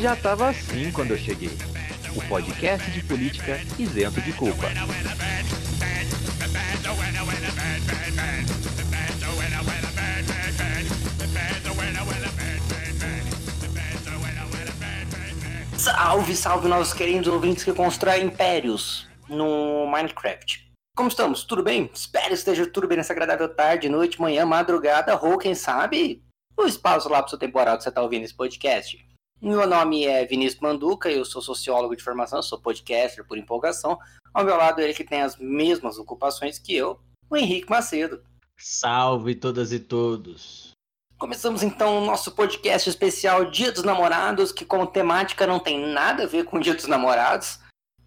Já tava assim quando eu cheguei. O podcast de política isento de culpa. Salve, salve, nossos queridos ouvintes que constroem impérios no Minecraft. Como estamos? Tudo bem? Espero que esteja tudo bem nessa agradável tarde, noite, manhã, madrugada, ou quem sabe, o espaço lá pro seu temporal que você está ouvindo esse podcast. Meu nome é Vinícius Manduca, eu sou sociólogo de formação, sou podcaster por empolgação. Ao meu lado, ele que tem as mesmas ocupações que eu, o Henrique Macedo. Salve todas e todos. Começamos então o nosso podcast especial Dia dos Namorados, que como temática não tem nada a ver com o Dia dos Namorados,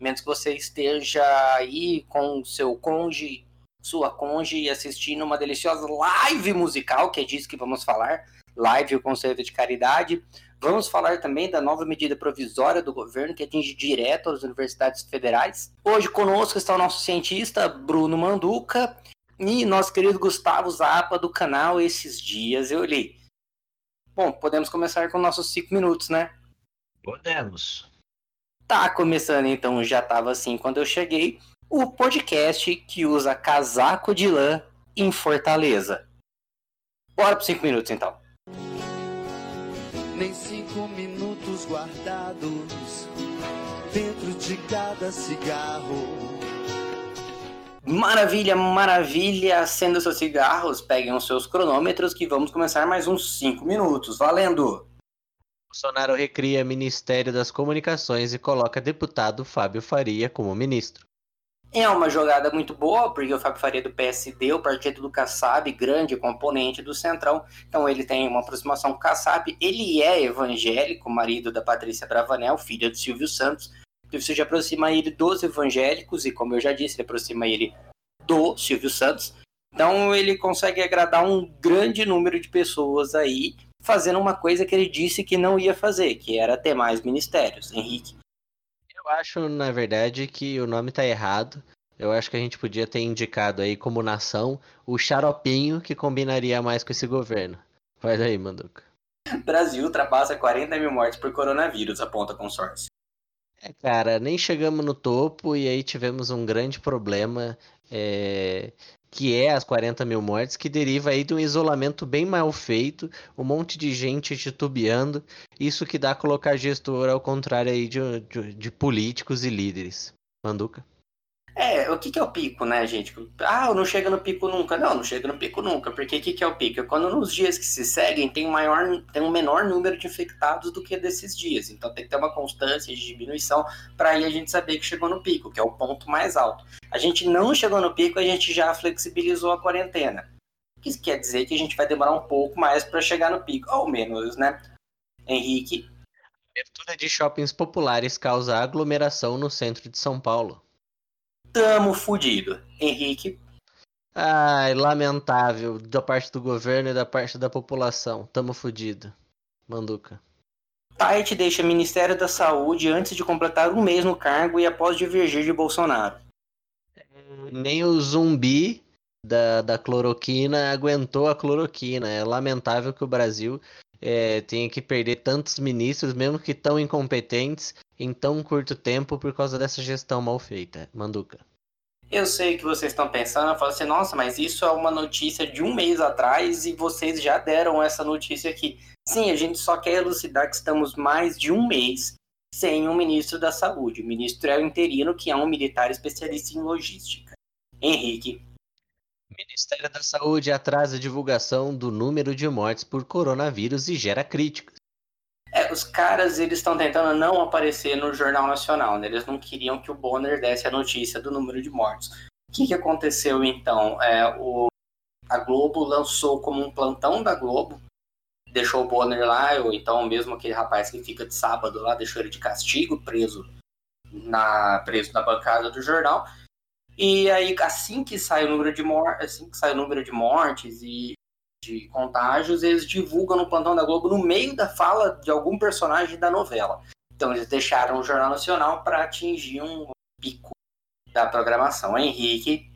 menos que você esteja aí com seu conge, sua conge, assistindo uma deliciosa live musical, que é disso que vamos falar, live o conceito de caridade. Vamos falar também da nova medida provisória do governo que atinge direto as universidades federais. Hoje conosco está o nosso cientista Bruno Manduca e nosso querido Gustavo Zappa do canal Esses Dias Eu Li. Bom, podemos começar com nossos cinco minutos, né? Podemos. Tá começando então, já tava assim quando eu cheguei, o podcast que usa casaco de lã em Fortaleza. Bora para cinco minutos então. Nem cinco minutos guardados dentro de cada cigarro. Maravilha, maravilha! Acenda seus cigarros, peguem os seus cronômetros que vamos começar mais uns cinco minutos. Valendo! Bolsonaro recria Ministério das Comunicações e coloca deputado Fábio Faria como ministro. É uma jogada muito boa, porque o Fábio Faria do PSD, o partido do Kassab, grande componente do Centrão, então ele tem uma aproximação com o Kassab. Ele é evangélico, marido da Patrícia Bravanel, filha do Silvio Santos. Então isso já aproxima ele dos evangélicos, e como eu já disse, ele aproxima ele do Silvio Santos. Então ele consegue agradar um grande número de pessoas aí, fazendo uma coisa que ele disse que não ia fazer, que era ter mais ministérios. Henrique. Eu acho, na verdade, que o nome tá errado. Eu acho que a gente podia ter indicado aí como nação o xaropinho que combinaria mais com esse governo. Vai daí, Manduca. Brasil ultrapassa 40 mil mortes por coronavírus, aponta consórcio. É, cara, nem chegamos no topo e aí tivemos um grande problema, é, que é as 40 mil mortes, que deriva aí de um isolamento bem mal feito, um monte de gente titubeando, isso que dá a colocar gestor ao contrário aí de, de, de políticos e líderes. Manduca? É, o que, que é o pico, né, gente? Ah, não chega no pico nunca. Não, não chega no pico nunca. Porque o que, que é o pico? É quando nos dias que se seguem tem um, maior, tem um menor número de infectados do que desses dias. Então tem que ter uma constância de diminuição para aí a gente saber que chegou no pico, que é o ponto mais alto. A gente não chegou no pico, a gente já flexibilizou a quarentena. Isso quer dizer que a gente vai demorar um pouco mais para chegar no pico, ou menos, né? Henrique. Abertura de shoppings populares causa aglomeração no centro de São Paulo. Tamo fudido. Henrique. Ai, lamentável da parte do governo e da parte da população. Tamo fudido. Manduca. Tait deixa Ministério da Saúde antes de completar um mês no cargo e após divergir de Bolsonaro. Nem o zumbi da, da cloroquina aguentou a cloroquina. É lamentável que o Brasil é, tenha que perder tantos ministros, mesmo que tão incompetentes, em tão curto tempo por causa dessa gestão mal feita. Manduca. Eu sei que vocês estão pensando, eu falo assim, nossa, mas isso é uma notícia de um mês atrás e vocês já deram essa notícia aqui. Sim, a gente só quer elucidar que estamos mais de um mês sem um ministro da saúde. O ministro é o interino, que é um militar especialista em logística. Henrique. O Ministério da Saúde atrasa a divulgação do número de mortes por coronavírus e gera críticas. É, os caras eles estão tentando não aparecer no Jornal Nacional, né? Eles não queriam que o Bonner desse a notícia do número de mortos. O que, que aconteceu então? É, o, a Globo lançou como um plantão da Globo, deixou o Bonner lá, ou então mesmo aquele rapaz que fica de sábado lá, deixou ele de castigo, preso na, preso na bancada do jornal. E aí, assim que sai o número de mortes, assim que sai o número de mortes e de contágios, eles divulgam no plantão da Globo no meio da fala de algum personagem da novela. Então eles deixaram o Jornal Nacional para atingir um pico da programação. Henrique.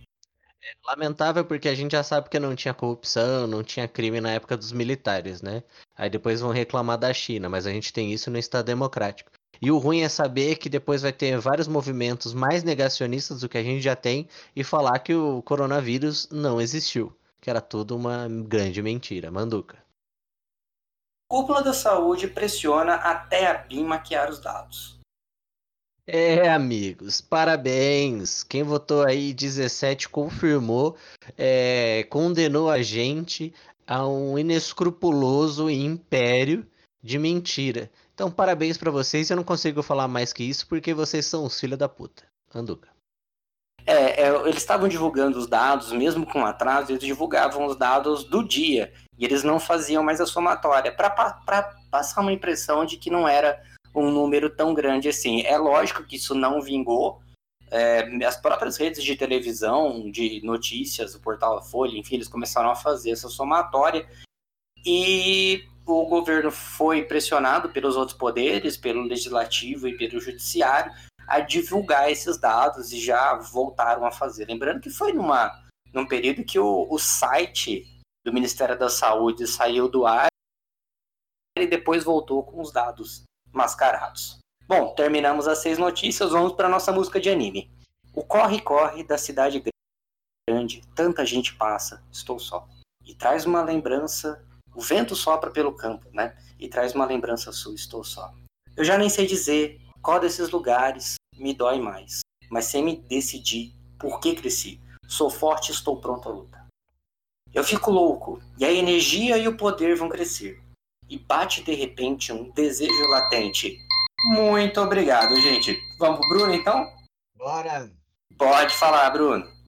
É lamentável porque a gente já sabe que não tinha corrupção, não tinha crime na época dos militares, né? Aí depois vão reclamar da China, mas a gente tem isso no Estado Democrático. E o ruim é saber que depois vai ter vários movimentos mais negacionistas do que a gente já tem e falar que o coronavírus não existiu, que era tudo uma grande mentira. Manduca. Cúpula da Saúde pressiona até a BIM maquiar os dados. É, amigos, parabéns. Quem votou aí 17 confirmou, é, condenou a gente a um inescrupuloso império de mentira. Então, parabéns para vocês. Eu não consigo falar mais que isso porque vocês são os filhos da puta. Anduca. É, é, eles estavam divulgando os dados, mesmo com atraso, eles divulgavam os dados do dia. E eles não faziam mais a somatória, para passar uma impressão de que não era um número tão grande assim. É lógico que isso não vingou. É, as próprias redes de televisão, de notícias, o portal Folha, enfim, eles começaram a fazer essa somatória. E o governo foi pressionado pelos outros poderes, pelo legislativo e pelo judiciário, a divulgar esses dados e já voltaram a fazer. Lembrando que foi numa, num período que o, o site do Ministério da Saúde saiu do ar e depois voltou com os dados mascarados. Bom, terminamos as seis notícias, vamos para nossa música de anime. O corre-corre da cidade grande, tanta gente passa, estou só. E traz uma lembrança o vento sopra pelo campo, né? E traz uma lembrança sua, estou só. Eu já nem sei dizer qual desses lugares me dói mais, mas sem me decidir por que cresci. Sou forte, estou pronto à luta. Eu fico louco, e a energia e o poder vão crescer. E bate de repente um desejo latente. Muito obrigado, gente. Vamos pro Bruno então? Bora! Pode falar, Bruno.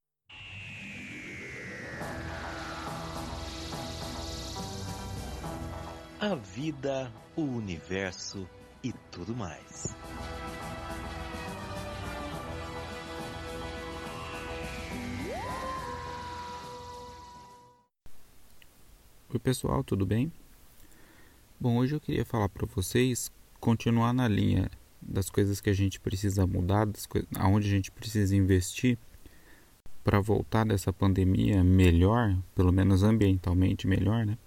a vida, o universo e tudo mais. Oi pessoal, tudo bem? Bom, hoje eu queria falar para vocês, continuar na linha das coisas que a gente precisa mudar, das aonde a gente precisa investir para voltar dessa pandemia melhor, pelo menos ambientalmente melhor, né?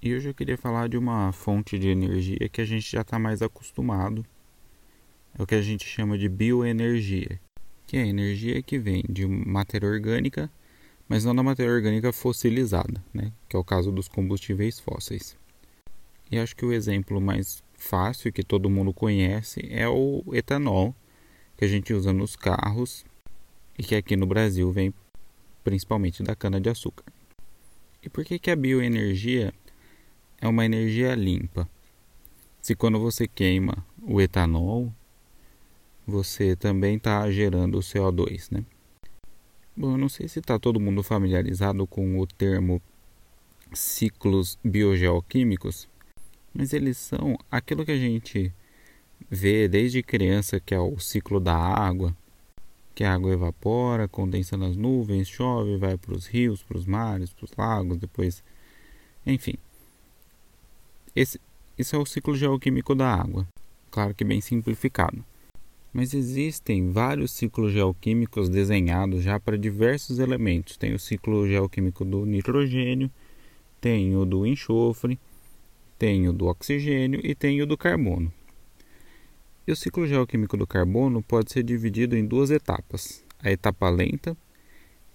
E hoje eu queria falar de uma fonte de energia que a gente já está mais acostumado. É o que a gente chama de bioenergia, que é a energia que vem de matéria orgânica, mas não da matéria orgânica fossilizada, né? que é o caso dos combustíveis fósseis. E acho que o exemplo mais fácil que todo mundo conhece é o etanol, que a gente usa nos carros e que aqui no Brasil vem principalmente da cana-de-açúcar. E por que, que a bioenergia é uma energia limpa. Se quando você queima o etanol, você também está gerando o CO2, né? Bom, eu não sei se está todo mundo familiarizado com o termo ciclos biogeoquímicos, mas eles são aquilo que a gente vê desde criança, que é o ciclo da água, que a água evapora, condensa nas nuvens, chove, vai para os rios, para os mares, para os lagos, depois, enfim, esse, esse é o ciclo geoquímico da água, claro que bem simplificado. Mas existem vários ciclos geoquímicos desenhados já para diversos elementos. Tem o ciclo geoquímico do nitrogênio, tem o do enxofre, tem o do oxigênio e tem o do carbono. E o ciclo geoquímico do carbono pode ser dividido em duas etapas: a etapa lenta,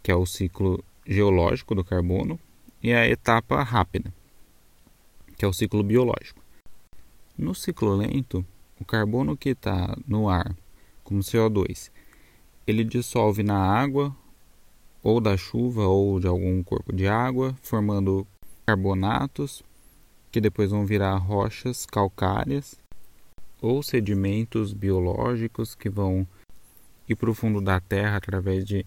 que é o ciclo geológico do carbono, e a etapa rápida, que é o ciclo biológico. No ciclo lento, o carbono que está no ar, como CO2, ele dissolve na água, ou da chuva, ou de algum corpo de água, formando carbonatos, que depois vão virar rochas calcárias, ou sedimentos biológicos que vão ir para o fundo da Terra através de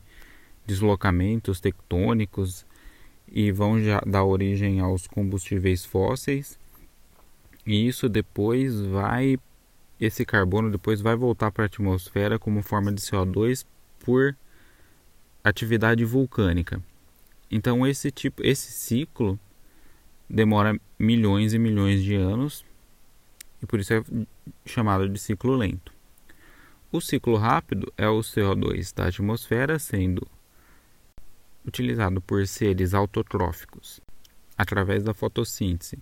deslocamentos tectônicos e vão já dar origem aos combustíveis fósseis. E isso depois vai esse carbono depois vai voltar para a atmosfera como forma de CO2 por atividade vulcânica. Então esse tipo, esse ciclo demora milhões e milhões de anos e por isso é chamado de ciclo lento. O ciclo rápido é o CO2 da atmosfera sendo utilizado por seres autotróficos através da fotossíntese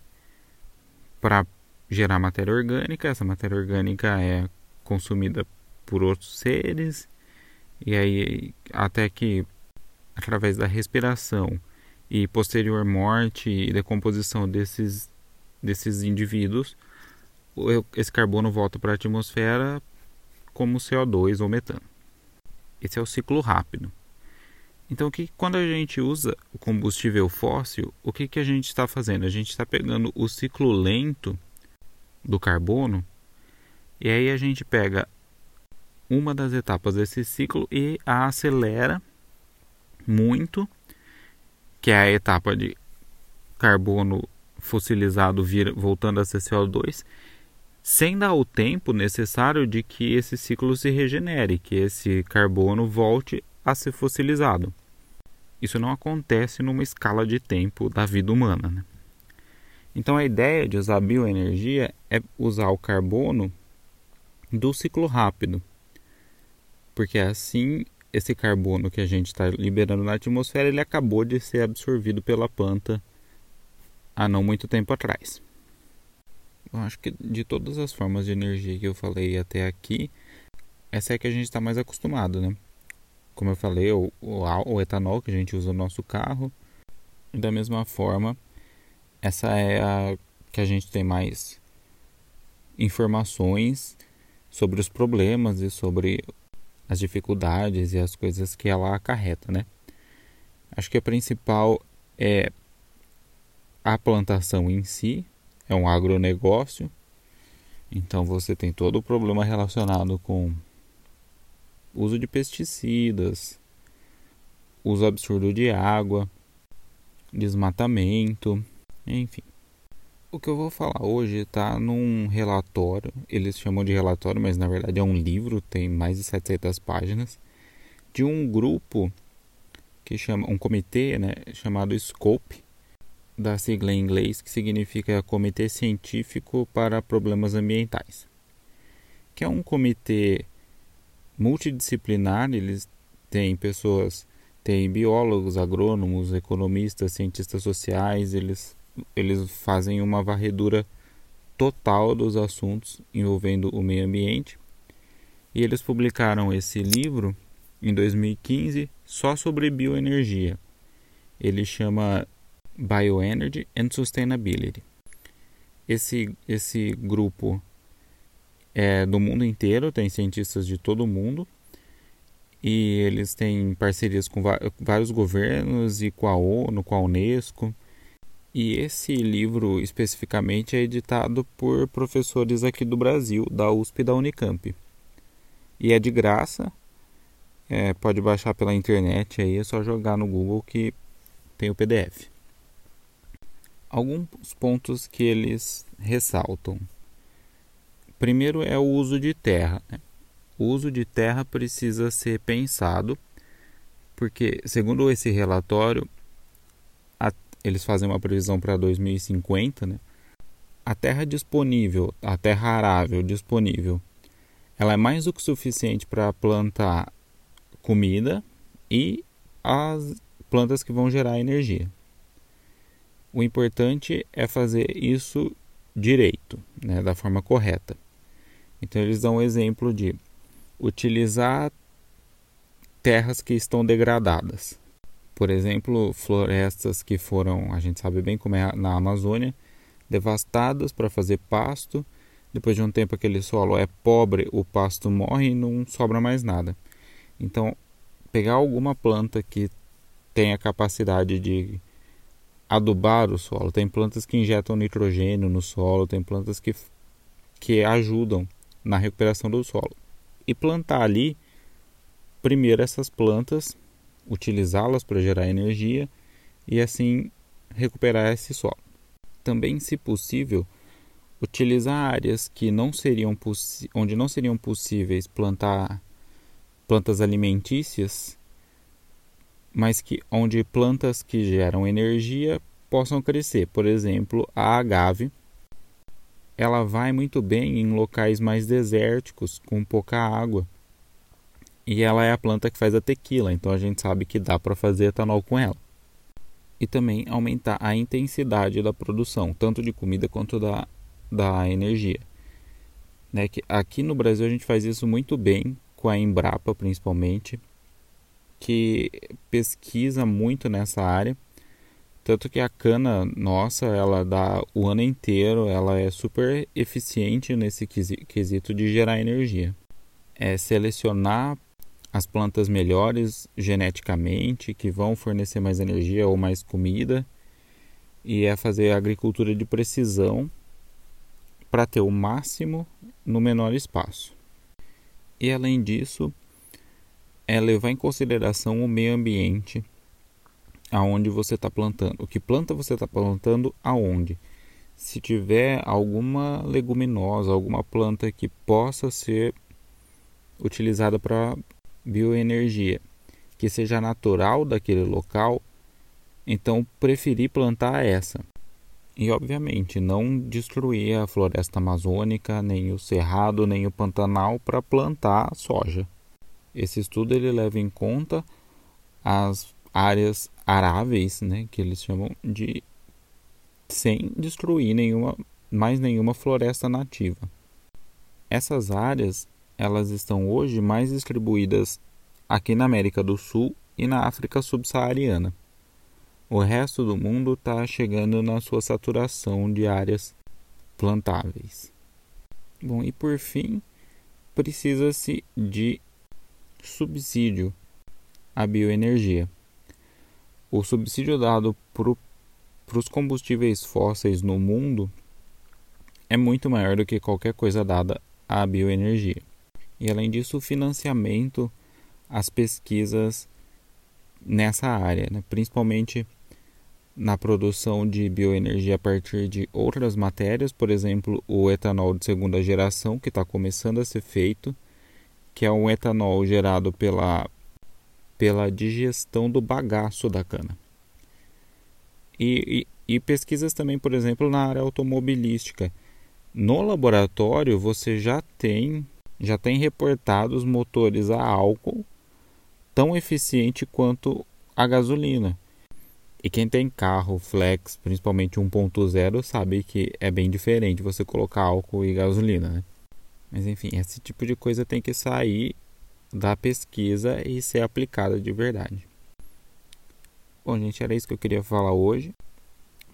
para gerar matéria orgânica. Essa matéria orgânica é consumida por outros seres e aí até que através da respiração e posterior morte e decomposição desses desses indivíduos, esse carbono volta para a atmosfera como CO2 ou metano. Esse é o ciclo rápido. Então, que, quando a gente usa o combustível fóssil, o que, que a gente está fazendo? A gente está pegando o ciclo lento do carbono e aí a gente pega uma das etapas desse ciclo e a acelera muito, que é a etapa de carbono fossilizado vir, voltando a ser CO2, sem dar o tempo necessário de que esse ciclo se regenere, que esse carbono volte a ser fossilizado. Isso não acontece numa escala de tempo da vida humana. Né? Então a ideia de usar bioenergia é usar o carbono do ciclo rápido, porque assim esse carbono que a gente está liberando na atmosfera ele acabou de ser absorvido pela planta há não muito tempo atrás. Eu acho que de todas as formas de energia que eu falei até aqui, essa é que a gente está mais acostumado, né? Como eu falei, o, o, o, etanol que a gente usa no nosso carro. E da mesma forma, essa é a que a gente tem mais informações sobre os problemas e sobre as dificuldades e as coisas que ela acarreta, né? Acho que a principal é a plantação em si, é um agronegócio, então você tem todo o problema relacionado com uso de pesticidas, uso absurdo de água, desmatamento, enfim. O que eu vou falar hoje está num relatório, eles chamam de relatório, mas na verdade é um livro, tem mais de 700 páginas, de um grupo que chama, um comitê, né, chamado SCOPE, da sigla em inglês que significa Comitê Científico para Problemas Ambientais, que é um comitê multidisciplinar, eles têm pessoas, têm biólogos, agrônomos, economistas, cientistas sociais, eles, eles fazem uma varredura total dos assuntos envolvendo o meio ambiente. E eles publicaram esse livro em 2015 só sobre bioenergia. Ele chama Bioenergy and Sustainability. Esse, esse grupo é do mundo inteiro, tem cientistas de todo o mundo e eles têm parcerias com vários governos e com a ONU, com a Unesco. E esse livro especificamente é editado por professores aqui do Brasil, da USP e da Unicamp. E é de graça, é, pode baixar pela internet aí, é só jogar no Google que tem o PDF alguns pontos que eles ressaltam. Primeiro é o uso de terra. Né? O uso de terra precisa ser pensado, porque, segundo esse relatório, eles fazem uma previsão para 2050, né? a terra disponível, a terra arável disponível, ela é mais do que suficiente para plantar comida e as plantas que vão gerar energia. O importante é fazer isso direito, né, da forma correta. Então eles dão um exemplo de utilizar terras que estão degradadas. Por exemplo, florestas que foram, a gente sabe bem como é na Amazônia, devastadas para fazer pasto. Depois de um tempo aquele solo é pobre, o pasto morre e não sobra mais nada. Então, pegar alguma planta que tenha capacidade de adubar o solo. Tem plantas que injetam nitrogênio no solo, tem plantas que, que ajudam na recuperação do solo. E plantar ali, primeiro essas plantas, utilizá-las para gerar energia e assim recuperar esse solo. Também, se possível, utilizar áreas que não seriam onde não seriam possíveis plantar plantas alimentícias mas que onde plantas que geram energia possam crescer. Por exemplo, a agave, ela vai muito bem em locais mais desérticos, com pouca água. E ela é a planta que faz a tequila, então a gente sabe que dá para fazer etanol com ela. E também aumentar a intensidade da produção, tanto de comida quanto da, da energia. Né? Que aqui no Brasil a gente faz isso muito bem, com a Embrapa principalmente, que pesquisa muito nessa área. Tanto que a cana nossa, ela dá o ano inteiro, ela é super eficiente nesse quesito de gerar energia. É selecionar as plantas melhores geneticamente, que vão fornecer mais energia ou mais comida, e é fazer agricultura de precisão para ter o máximo no menor espaço. E além disso, é levar em consideração o meio ambiente aonde você está plantando. O que planta você está plantando aonde? Se tiver alguma leguminosa, alguma planta que possa ser utilizada para bioenergia, que seja natural daquele local, então preferir plantar essa. E obviamente não destruir a floresta amazônica, nem o cerrado, nem o pantanal para plantar soja. Esse estudo ele leva em conta as áreas aráveis, né, que eles chamam de sem destruir nenhuma mais nenhuma floresta nativa. Essas áreas elas estão hoje mais distribuídas aqui na América do Sul e na África subsaariana. O resto do mundo está chegando na sua saturação de áreas plantáveis. Bom, e por fim, precisa-se de subsídio à bioenergia. O subsídio dado para os combustíveis fósseis no mundo é muito maior do que qualquer coisa dada à bioenergia e, além disso, o financiamento às pesquisas nessa área, né? principalmente na produção de bioenergia a partir de outras matérias, por exemplo, o etanol de segunda geração, que está começando a ser feito, que é um etanol gerado pela, pela digestão do bagaço da cana. E, e, e pesquisas também, por exemplo, na área automobilística. No laboratório, você já tem já tem reportados motores a álcool tão eficiente quanto a gasolina. E quem tem carro flex, principalmente 1.0, sabe que é bem diferente você colocar álcool e gasolina, né? Mas enfim, esse tipo de coisa tem que sair da pesquisa e ser aplicada de verdade. Bom, gente, era isso que eu queria falar hoje.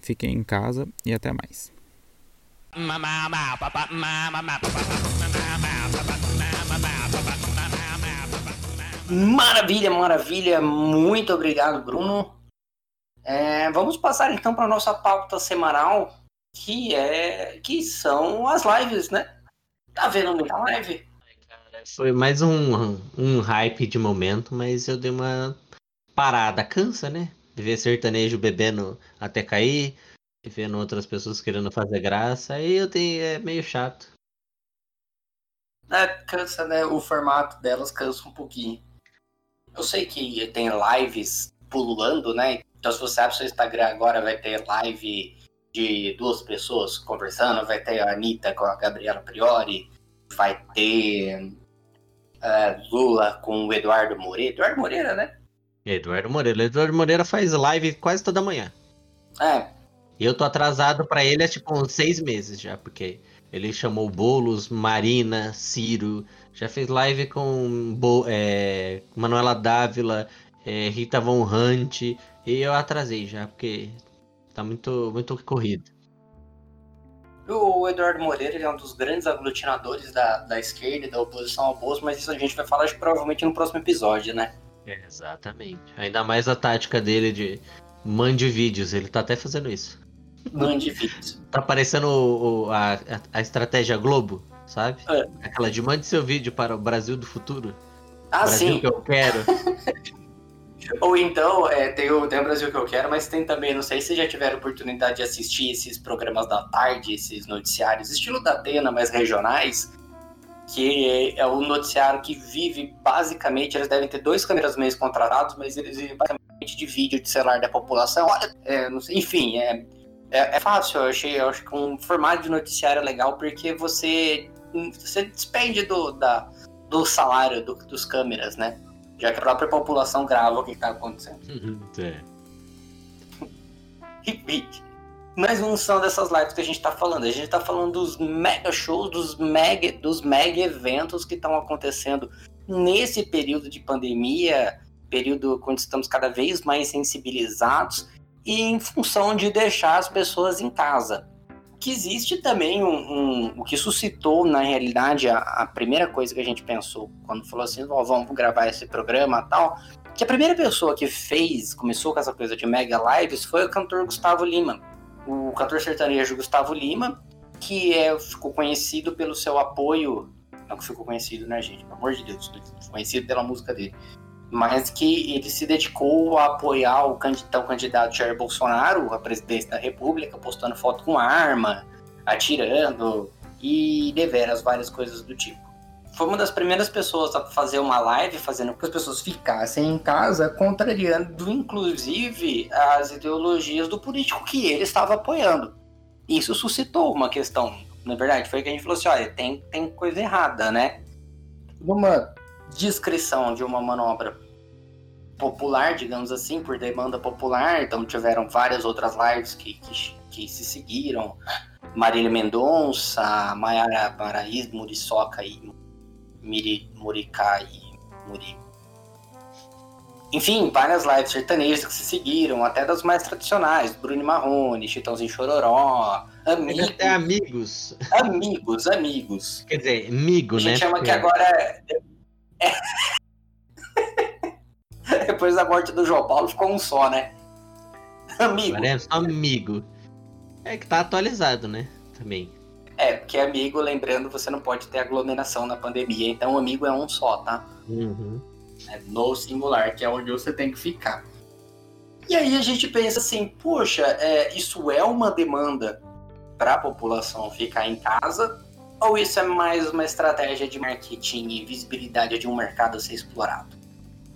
Fiquem em casa e até mais. Maravilha, maravilha. Muito obrigado, Bruno. É, vamos passar então para nossa pauta semanal, que é que são as lives, né? Tá vendo muita live? Foi mais um, um hype de momento, mas eu dei uma parada. Cansa, né? Ver sertanejo bebendo até cair, vendo outras pessoas querendo fazer graça, aí eu tenho, é meio chato. É, cansa, né? O formato delas cansa um pouquinho. Eu sei que tem lives pululando, né? Então se você abre seu Instagram agora, vai ter live de duas pessoas conversando, vai ter a Anitta com a Gabriela Priori, vai ter uh, Lula com o Eduardo Moreira. Eduardo Moreira, né? Eduardo Moreira. Eduardo Moreira faz live quase toda manhã. É, e eu tô atrasado para ele há tipo uns seis meses já, porque ele chamou Bolos, Marina, Ciro, já fez live com Bo é, Manuela Dávila, é, Rita Von Hunt, e eu atrasei já, porque tá muito, muito corrido. O Eduardo Moreira é um dos grandes aglutinadores da, da esquerda e da oposição ao Bolso, mas isso a gente vai falar provavelmente no próximo episódio, né? É, exatamente. Ainda mais a tática dele de mande vídeos, ele tá até fazendo isso. Mande vídeos. Tá parecendo o, o, a, a estratégia Globo, sabe? É. Aquela de mande seu vídeo para o Brasil do futuro. Ah, Brasil sim. que eu quero. Ou então, é, tem, o, tem o Brasil que eu quero, mas tem também, não sei se já tiveram oportunidade de assistir esses programas da tarde, esses noticiários, estilo da Atena, mas regionais, que é o noticiário que vive basicamente, eles devem ter dois câmeras contratados, mas eles vivem basicamente de vídeo de celular da população. Olha, é, sei, enfim, é, é, é, fácil, eu achei, eu acho que um formato de noticiário é legal porque você, você despende do, da, do salário do- dos câmeras, né? Já que a própria população grava o que está acontecendo. É. Enfim, mas não são dessas lives que a gente tá falando. A gente tá falando dos mega shows, dos mega, dos mega eventos que estão acontecendo nesse período de pandemia, período quando estamos cada vez mais sensibilizados e em função de deixar as pessoas em casa. Que existe também um, um- o que suscitou na realidade a, a primeira coisa que a gente pensou quando falou assim, "Ó, vamos gravar esse programa tal, que a primeira pessoa que fez, começou com essa coisa de mega lives foi o cantor Gustavo Lima. O cantor sertanejo Gustavo Lima, que é, ficou conhecido pelo seu apoio. Não que ficou conhecido, né, gente? Pelo amor de Deus, conhecido pela música dele. Mas que ele se dedicou a apoiar o candidato, o candidato Jair Bolsonaro à presidência da República, postando foto com arma, atirando e deveras várias coisas do tipo foi uma das primeiras pessoas a fazer uma live fazendo com que as pessoas ficassem em casa, contrariando inclusive as ideologias do político que ele estava apoiando. Isso suscitou uma questão, na verdade, foi que a gente falou assim, olha, tem, tem coisa errada, né? Numa descrição de uma manobra popular, digamos assim, por demanda popular, então tiveram várias outras lives que, que, que se seguiram, Marília Mendonça, Maiara Paraíso, Muriçoca e Miri, Muricá e Muri. Enfim, várias lives sertanejas que se seguiram, até das mais tradicionais, Bruno Marrone, Chitãozinho Chororó, amigos, até amigos. amigos, amigos. Quer dizer, amigo, A gente né? chama que agora é... Depois da morte do João Paulo ficou um só, né? Amigo. Agora é só amigo. É que tá atualizado, né? Também. É, porque amigo, lembrando, você não pode ter aglomeração na pandemia, então amigo é um só, tá? Uhum. né, no singular, que é onde você tem que ficar. E aí a gente pensa assim, poxa, é, isso é uma demanda para a população ficar em casa? Ou isso é mais uma estratégia de marketing e visibilidade de um mercado a ser explorado?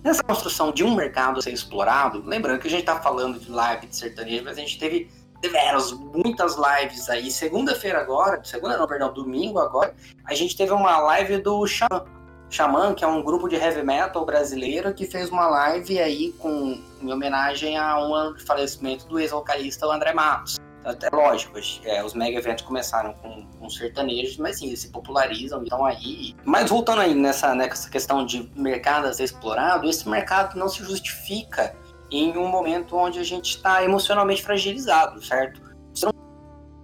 Nessa construção de um mercado a ser explorado, lembrando que a gente está falando de live de sertanejo, mas a gente teve diversas, muitas lives aí. Segunda-feira agora, segunda não, perdão, domingo agora, a gente teve uma live do Xamã. Xamã, que é um grupo de heavy metal brasileiro que fez uma live aí com, em homenagem a um ano de falecimento do ex-vocalista André Matos. Então, É lógico, é, os mega eventos começaram com, com sertanejos, mas sim, eles se popularizam, então aí. Mas voltando aí nessa, nessa questão de mercado a ser explorado, esse mercado não se justifica em um momento onde a gente está emocionalmente fragilizado, certo? Você não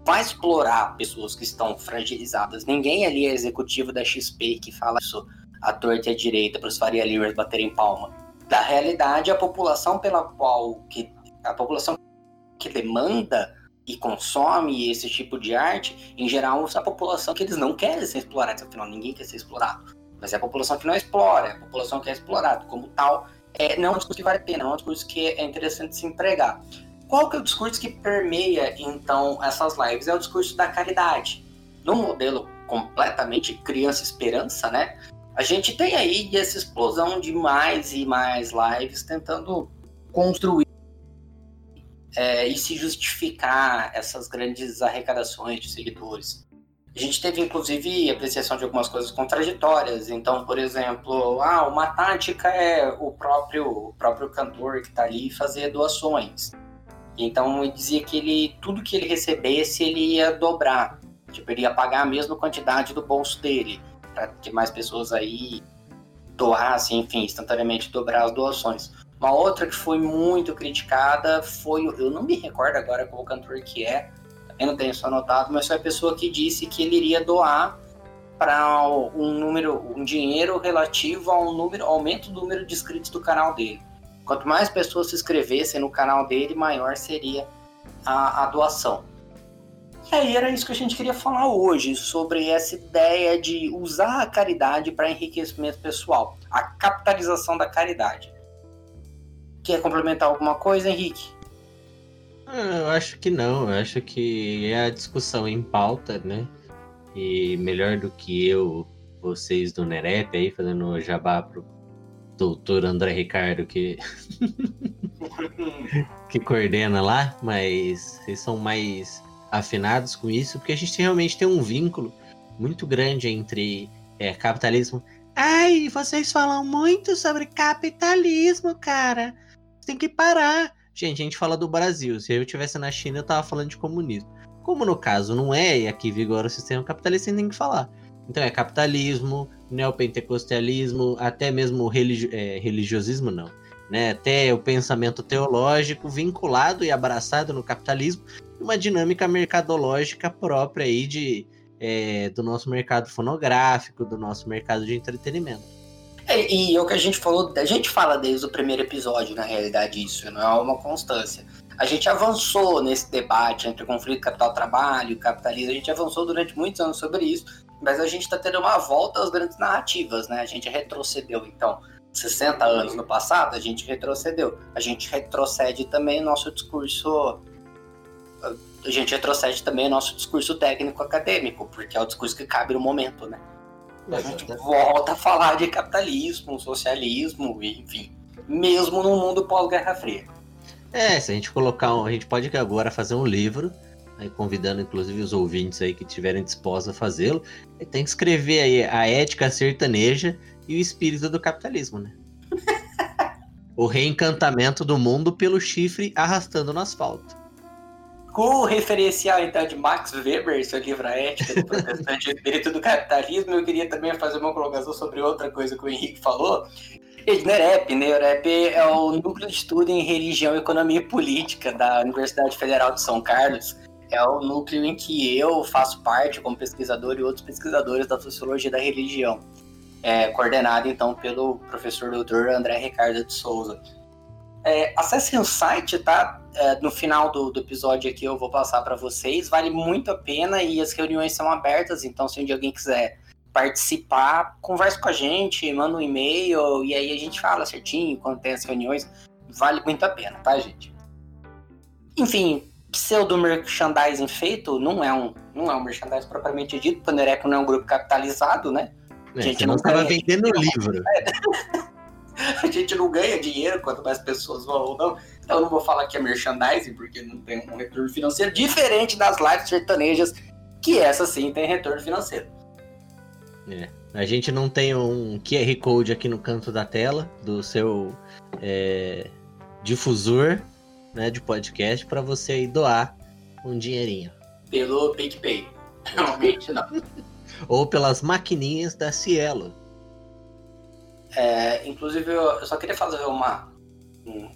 vai explorar pessoas que estão fragilizadas. Ninguém ali é executivo da XP que fala isso à torta e à direita para os Faria Limers baterem palma. Da realidade, a população pela qual que a população que demanda e consome esse tipo de arte, em geral, é a população que eles não querem ser explorados, afinal, ninguém quer ser explorado. Mas é a população que não explora, é a população que é explorada. Como tal, é, não é um discurso que vale a pena, é um discurso que é interessante se empregar. Qual que é o discurso que permeia, então, essas lives? É o discurso da caridade. Num modelo completamente criança-esperança, né? A gente tem aí essa explosão de mais e mais lives tentando construir é, e se justificar essas grandes arrecadações de seguidores. A gente teve, inclusive, apreciação de algumas coisas contraditórias. Então, por exemplo, ah, uma tática é o próprio, o próprio cantor que está ali fazer doações. Então, ele dizia que ele, tudo que ele recebesse, ele ia dobrar. Tipo, ele ia pagar a mesma quantidade do bolso dele, para que mais pessoas aí doassem, enfim, instantaneamente dobrar as doações. Uma outra que foi muito criticada foi, eu não me recordo agora qual cantor que é, eu não tenho isso anotado, mas foi a pessoa que disse que ele iria doar para um número, um dinheiro relativo ao número, aumento do número de inscritos do canal dele. Quanto mais pessoas se inscrevessem no canal dele, maior seria a, a doação. E aí era isso que a gente queria falar hoje, sobre essa ideia de usar a caridade para enriquecimento pessoal, a capitalização da caridade. Quer complementar alguma coisa, Henrique? Ah, Eu acho que não, eu acho que é a discussão em pauta, né? E melhor do que eu, vocês do Nerep aí, fazendo jabá pro doutor André Ricardo que, que coordena lá, mas vocês são mais afinados com isso, porque a gente realmente tem um vínculo muito grande entre é, capitalismo. Ai, vocês falam muito sobre capitalismo, cara. Tem que parar. Gente, a gente fala do Brasil. Se eu estivesse na China, eu tava falando de comunismo. Como no caso não é, e aqui vigora o sistema capitalista, tem que falar. Então é capitalismo, neopentecostalismo, até mesmo é, religiosismo, não. Né? Até o pensamento teológico vinculado e abraçado no capitalismo, uma dinâmica mercadológica própria aí de, é, do nosso mercado fonográfico, do nosso mercado de entretenimento. É, e é o que a gente falou, a gente fala desde o primeiro episódio, na realidade, isso não é uma constância. A gente avançou nesse debate entre conflito capital-trabalho e capitalismo, a gente avançou durante muitos anos sobre isso, mas a gente está tendo uma volta às grandes narrativas, né? A gente retrocedeu, então, 60 anos no passado, a gente retrocedeu. A gente retrocede também nosso discurso. A gente retrocede também nosso discurso técnico acadêmico, porque é o discurso que cabe no momento, né? A gente volta a falar de capitalismo, socialismo, enfim. Mesmo no mundo pós-Guerra Fria. É, se a gente colocar. Um, a gente pode agora fazer um livro, aí convidando inclusive os ouvintes aí que tiverem dispostos a fazê-lo. Tem que escrever aí a ética sertaneja e o espírito do capitalismo, né? o reencantamento do mundo pelo chifre arrastando no asfalto com o referencial então de Max Weber, seu livro A Ética do Protestante e o Espírito do Capitalismo, eu queria também fazer uma colocação sobre outra coisa que o Henrique falou. NEREP, né? NEREP é o Núcleo de Estudo em Religião, Economia e Política da Universidade Federal de São Carlos. É o núcleo em que eu faço parte como pesquisador e outros pesquisadores da Sociologia da Religião. É coordenado, então, pelo professor doutor André Ricardo de Souza. É, acessem o site, tá? É, no final do, do, episódio aqui eu vou passar para vocês. Vale muito a pena e as reuniões são abertas, então se um dia alguém quiser participar, converse com a gente, manda um e-mail e aí a gente fala certinho quando tem as reuniões. Vale muito a pena, tá, gente? Enfim, pseudo merchandising feito não é um, não é um merchandising propriamente dito, Pandereco não é um grupo capitalizado, né? É, a gente não estava vendendo livro. a gente não ganha dinheiro quanto mais pessoas vão ou não. Então eu não vou falar que é merchandising, porque não tem um retorno financeiro, diferente das lives sertanejas, que essa sim tem retorno financeiro. É. A gente não tem um QR Code aqui no canto da tela do seu é, difusor né, de podcast para você doar um dinheirinho. Pelo PicPay. Realmente não. Ou pelas maquininhas da Cielo. É, inclusive, eu só queria fazer uma. Um,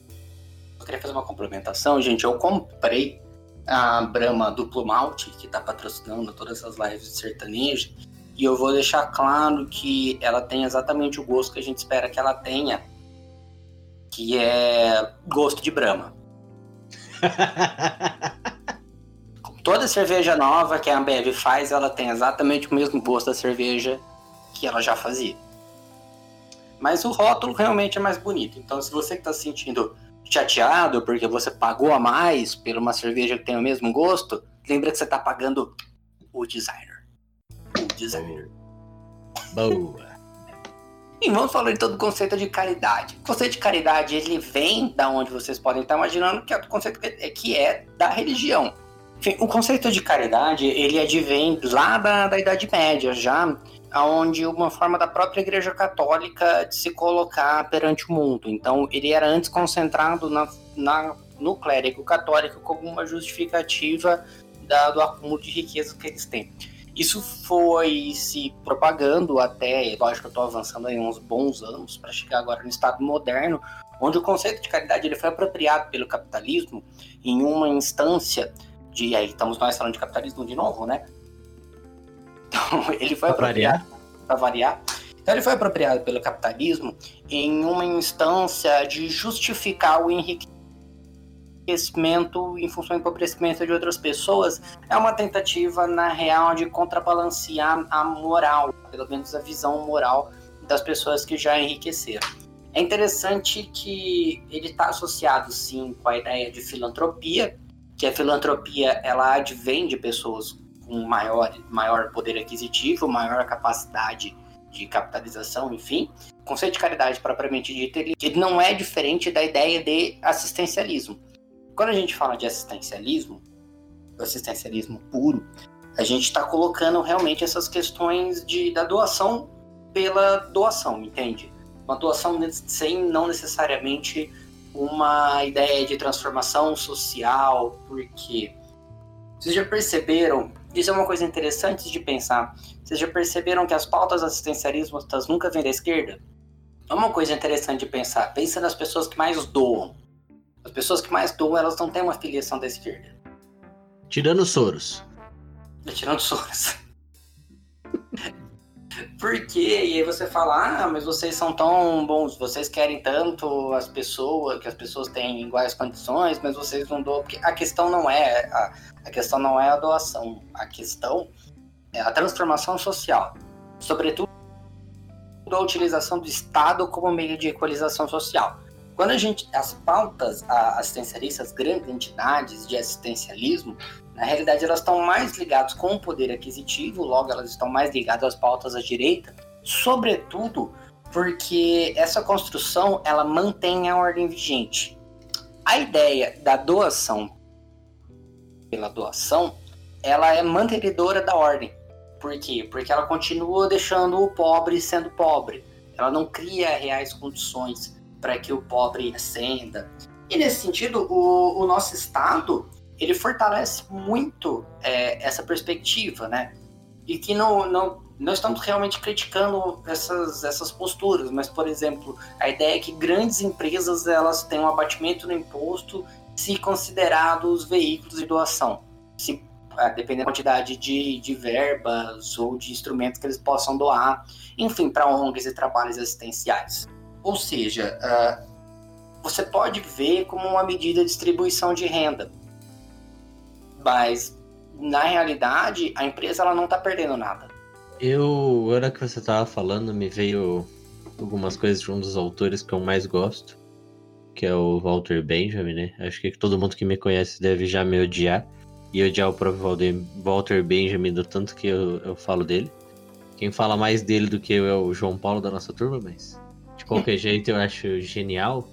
só queria fazer uma complementação, gente. Eu comprei a Brahma Duplo Malte, que está patrocinando todas essas lives de sertanejo. E eu vou deixar claro que ela tem exatamente o gosto que a gente espera que ela tenha, que é gosto de Brahma. Toda cerveja nova que a Ambev faz, ela tem exatamente o mesmo gosto da cerveja que ela já fazia. Mas o rótulo realmente é mais bonito. Então, se você está se sentindo chateado porque você pagou a mais por uma cerveja que tem o mesmo gosto, lembra que você está pagando o designer. O designer. Boa. E vamos falar então do conceito de caridade. O conceito de caridade, ele vem da onde vocês podem estar imaginando que é o conceito que é da religião. Enfim, o conceito de caridade, ele advém lá da, da Idade Média, já onde uma forma da própria Igreja Católica de se colocar perante o mundo. Então, ele era antes concentrado na, na no clérigo católico como uma justificativa da, do acúmulo de riqueza que eles têm. Isso foi se propagando até, lógico, eu estou avançando aí uns bons anos para chegar agora no estado moderno, onde o conceito de caridade ele foi apropriado pelo capitalismo em uma instância de aí estamos nós falando de capitalismo de novo, né? Então ele foi pra apropriado para variar. Então ele foi apropriado pelo capitalismo em uma instância de justificar o enriquecimento em função do empobrecimento de outras pessoas. É uma tentativa na real de contrabalancear a moral, pelo menos a visão moral das pessoas que já enriqueceram. É interessante que ele está associado sim com a ideia de filantropia, que a filantropia ela advém de pessoas com maior, maior poder aquisitivo, maior capacidade de capitalização, enfim. O conceito de caridade propriamente dito, ele, ele não é diferente da ideia de assistencialismo. Quando a gente fala de assistencialismo, do assistencialismo puro, a gente está colocando realmente essas questões de, da doação pela doação, entende? Uma doação sem não necessariamente uma ideia de transformação social, porque vocês já perceberam, isso é uma coisa interessante de pensar, vocês já perceberam que as pautas assistencialistas nunca vêm da esquerda? É uma coisa interessante de pensar, pensa nas pessoas que mais doam. As pessoas que mais doam, elas não têm uma filiação da esquerda. Tirando Soros. Tirando Soros. Por quê? E aí você fala, ah, mas vocês são tão bons, vocês querem tanto as pessoas, que as pessoas têm iguais condições, mas vocês não doam. Porque a questão não é a, a questão não é a doação, a questão é a transformação social. Sobretudo a utilização do Estado como meio de equalização social. Quando a gente. As pautas assistencialistas, grandes entidades de assistencialismo, na realidade elas estão mais ligadas com o poder aquisitivo, logo elas estão mais ligadas às pautas à direita, sobretudo porque essa construção ela mantém a ordem vigente. A ideia da doação pela doação, ela é mantenedora da ordem. Por quê? Porque ela continua deixando o pobre sendo pobre. Ela não cria reais condições para que o pobre ascenda. E nesse sentido, o, o nosso Estado ele fortalece muito é, essa perspectiva, né? E que não, não, não estamos realmente criticando essas, essas posturas, mas, por exemplo, a ideia é que grandes empresas elas têm um abatimento no imposto se considerados veículos de doação, se, ah, dependendo da quantidade de, de verbas ou de instrumentos que eles possam doar, enfim, para ONGs e trabalhos assistenciais. Ou seja, uh, você pode ver como uma medida de distribuição de renda, mas na realidade a empresa ela não está perdendo nada. Eu, agora que você estava falando, me veio algumas coisas de um dos autores que eu mais gosto, que é o Walter Benjamin, né? Acho que todo mundo que me conhece deve já me odiar e odiar o próprio Walter Benjamin do tanto que eu, eu falo dele. Quem fala mais dele do que eu é o João Paulo da nossa turma, mas de qualquer jeito eu acho genial,